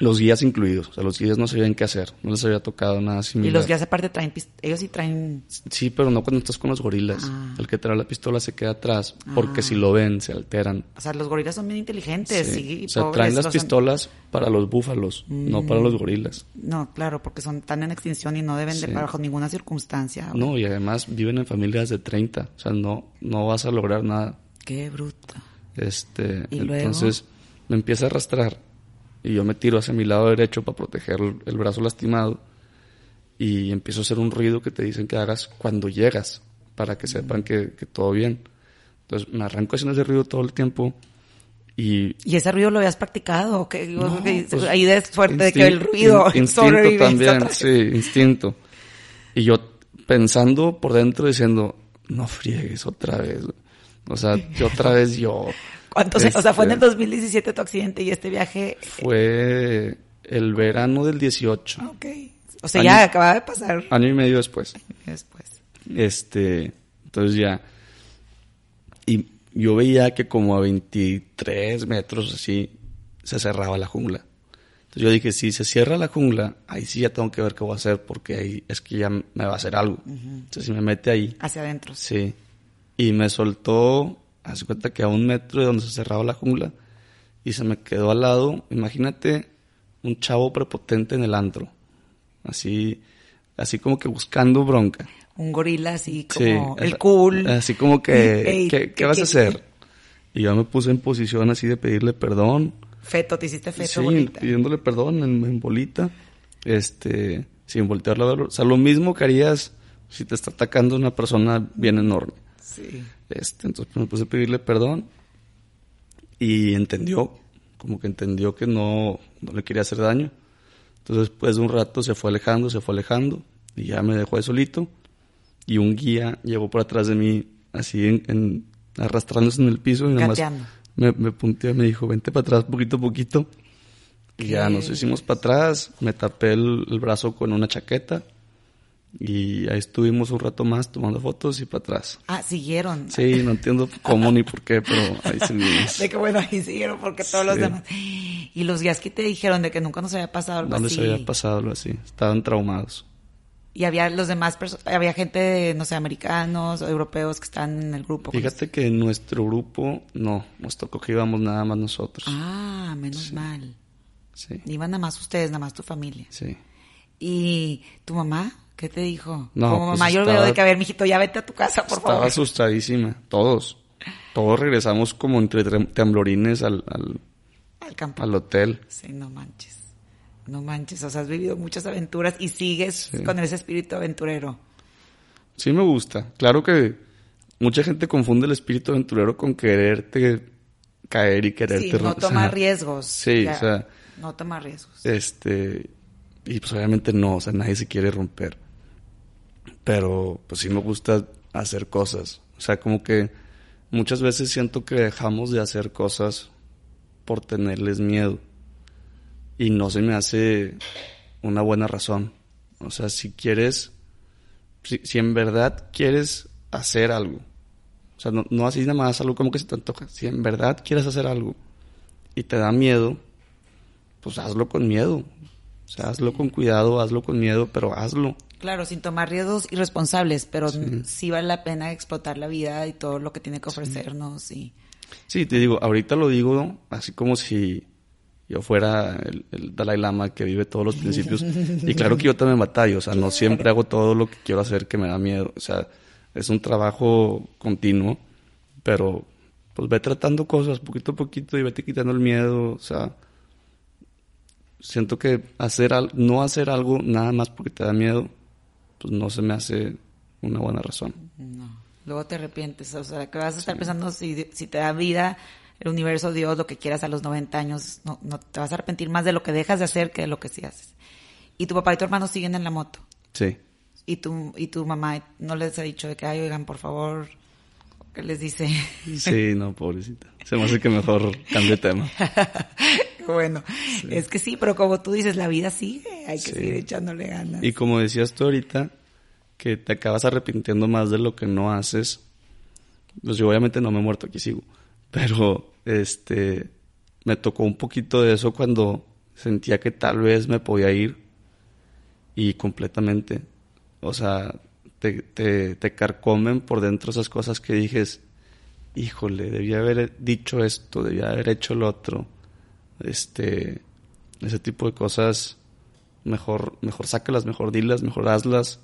Los guías incluidos. O sea, los guías no sabían qué hacer. No les había tocado nada Y similar. los guías aparte traen, ellos sí traen, Sí, pero no cuando estás con los gorilas. Ah. El que trae la pistola se queda atrás. Porque Ah. si lo ven, se alteran. o sea, los gorilas son bien inteligentes. Sí. Sí, o sea, pobres, traen las pistolas para los búfalos, no para los gorilas. No, claro, porque son tan en extinción y no deben de bajo ninguna circunstancia. No, y además viven en familias de 30. O sea, no, no vas a lograr nada. Qué bruta. Este, ¿Y luego? entonces me empieza a arrastrar y yo me tiro hacia mi lado derecho para proteger el, brazo lastimado y empiezo a hacer un ruido que te dicen que hagas cuando llegas para que sepan que, que todo bien. Entonces me arranco haciendo ese ruido todo el tiempo y ¿Y ese ruido lo habías practicado? ¿O qué? No, Que- pues, ahí de suerte de que el ruido in- instinto también, sí, instinto. Y yo pensando por dentro diciendo, no friegues otra vez. O sea, yo otra vez yo. ¿Cuántos? O sea, fue en el Este, 2017 tu accidente y este viaje. Fue el verano del 18, Ok. O sea, Año- ya acababa de pasar año y medio después. después. Este, entonces ya. Y yo veía que como a 23 metros así se cerraba la jungla. Entonces yo dije, si se cierra la jungla, ahí sí ya tengo que ver qué voy a hacer porque ahí es que ya me va a hacer algo. Entonces si me mete ahí, Hacia adentro. sí. Y me soltó, hace cuenta que a un metro de donde se cerraba la jungla y se me quedó al lado, imagínate un chavo prepotente en el antro. Así, así como que buscando bronca. Un gorila así Sí, como el cool. Así como que, Ey, ¿qué, ¿qué qué vas a hacer? Y yo me puse en posición así de pedirle perdón. Feto, te hiciste feto sí, pidiéndole perdón en, en bolita. Este, sin voltearlo a ver. O sea, lo mismo que harías si te está atacando una persona bien enorme. Sí. Este, entonces me puse a pedirle perdón. Y entendió, como que entendió que no, no le quería hacer daño. Entonces después de un rato se fue alejando, se fue alejando. Y ya me dejó ahí solito. Y un guía llegó por atrás de mí, así en, en- arrastrándose en el piso. Y nada más me, me punteó y me dijo, vente para atrás poquito a poquito. Y ya nos hicimos para atrás. Me tapé el, el brazo con una chaqueta. Y ahí estuvimos un rato más tomando fotos y para atrás. Ah, siguieron. Sí, no entiendo cómo ni por qué, pero ahí seguimos. De que bueno, ahí siguieron porque todos los Sí. demás. Y los guías que te dijeron de que nunca nos había pasado algo les así. había pasado algo así. Estaban traumados. Y había los demás había gente, de, no sé, americanos europeos que están en el grupo. Fíjate que en nuestro grupo, no, nos tocó que íbamos nada más nosotros. Ah, menos mal. Sí, Iban nada más ustedes, nada más tu familia. sí. ¿Y tu mamá? ¿Qué te dijo? No, Como pues mamá, yo estaba- veo de que, a ver, mijito, ya vete a tu casa, por Estaba favor. asustadísima, todos. Todos regresamos como entre temblorines al, al, Al campo. al hotel. Sí, no manches. No manches. O sea, has vivido muchas aventuras y sigues Sí. con ese espíritu aventurero. Sí me gusta. Claro que mucha gente confunde el espíritu aventurero con quererte caer y quererte... Sí, no tomar riesgos. Sí, o sea... No tomar riesgos. Este... Y pues obviamente no, o sea, nadie se quiere romper. Pero pues sí me gusta hacer cosas. O sea, como que muchas veces siento que dejamos de hacer cosas por tenerles miedo. Y no se me hace una buena razón. O sea, si quieres, si, en verdad quieres hacer algo, o sea, no, no así nada más algo como que se te antoja, si en verdad quieres hacer algo y te da miedo, pues hazlo con miedo. O sea, hazlo con cuidado, hazlo con miedo, pero hazlo. Claro, sin tomar riesgos irresponsables, pero sí. vale la pena explotar la vida y todo lo que tiene que ofrecernos. Y... Sí, te digo, ahorita lo digo así como si yo fuera el, Dalai Lama que vive todos los principios. y claro que yo también batallo, o sea, no siempre hago todo lo que quiero hacer que me da miedo. O sea, es un trabajo continuo, pero pues ve tratando cosas poquito a poquito y vete quitando el miedo, o sea, siento que hacer no hacer algo nada más porque te da miedo, pues no se me hace una buena razón. No. Luego te arrepientes, o sea, que vas a estar pensando si, si te da vida el universo, Dios, lo que quieras a los 90 años, no, no te vas a arrepentir más de lo que dejas de hacer que de lo que sí haces. Y tu papá y tu hermano siguen en la moto. Sí. Y tu, y tu mamá no les ha dicho de que, ay, oigan, por favor, ¿qué les dice? Sí, no, pobrecita. Se me hace que mejor cambie tema. bueno, es que sí, pero como tú dices, la vida sigue, hay que seguir echándole ganas. Y como decías tú ahorita, que te acabas arrepintiendo más de lo que no haces, pues yo obviamente no me he muerto, aquí sigo, pero este, me tocó un poquito de eso cuando sentía que tal vez me podía ir y completamente, o sea, te, te, te carcomen por dentro esas cosas que dijes, híjole, debía haber dicho esto, debía haber hecho lo otro este, ese tipo de cosas, mejor, mejor sácalas, mejor dilas, mejor hazlas,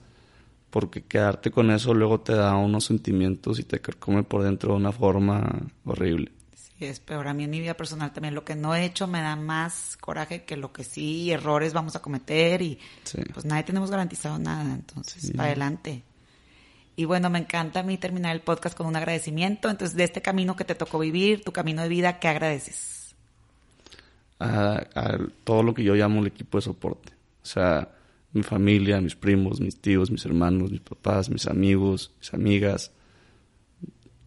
porque quedarte con eso luego te da unos sentimientos y te come por dentro de una forma horrible. Sí, es peor. A mí en mi vida personal también lo que no he hecho me da más coraje que lo que sí, errores vamos a cometer y pues nadie tenemos garantizado nada, entonces, para adelante. Y bueno, me encanta a mí terminar el podcast con un agradecimiento. Entonces, de este camino que te tocó vivir, tu camino de vida, ¿qué agradeces? A, todo lo que yo llamo el equipo de soporte. O sea, mi familia, mis primos, mis tíos, mis hermanos, mis papás, mis amigos, mis amigas,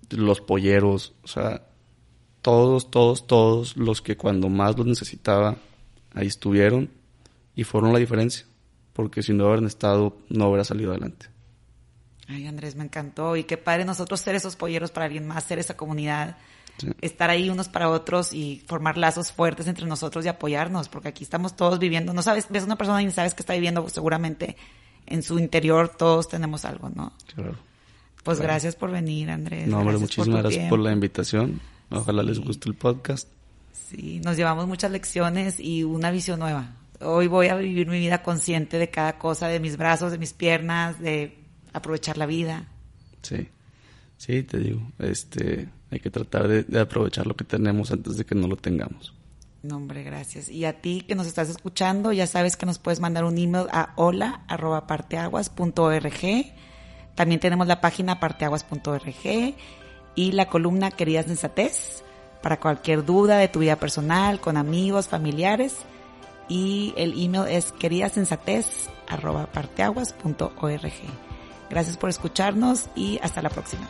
los polleros, o sea, todos, todos, todos los que cuando más los necesitaba, ahí estuvieron y fueron la diferencia, porque si no hubieran estado, no hubiera salido adelante. Ay, Andrés, me encantó. Y qué padre nosotros ser esos polleros para alguien más, ser esa comunidad estar ahí unos para otros y formar lazos fuertes entre nosotros y apoyarnos, porque aquí estamos todos viviendo, no sabes, ves una persona y sabes que está viviendo, seguramente en su interior todos tenemos algo, ¿no? Claro. Pues gracias por venir, Andrés. No, muchísimas gracias por la invitación. Ojalá les guste el podcast. Sí, nos llevamos muchas lecciones y una visión nueva. Hoy voy a vivir mi vida consciente de cada cosa, de mis brazos, de mis piernas, de aprovechar la vida. Sí, sí, te digo, este, hay que tratar de, aprovechar lo que tenemos antes de que no lo tengamos. No, hombre, gracias. Y a ti que nos estás escuchando, ya sabes que nos puedes mandar un email a hola.parteaguas.org. También tenemos la página parteaguas.org y la columna Queridas Sensatez para cualquier duda de tu vida personal, con amigos, familiares. Y el email es queridasensatez.parteaguas.org. Gracias por escucharnos y hasta la próxima.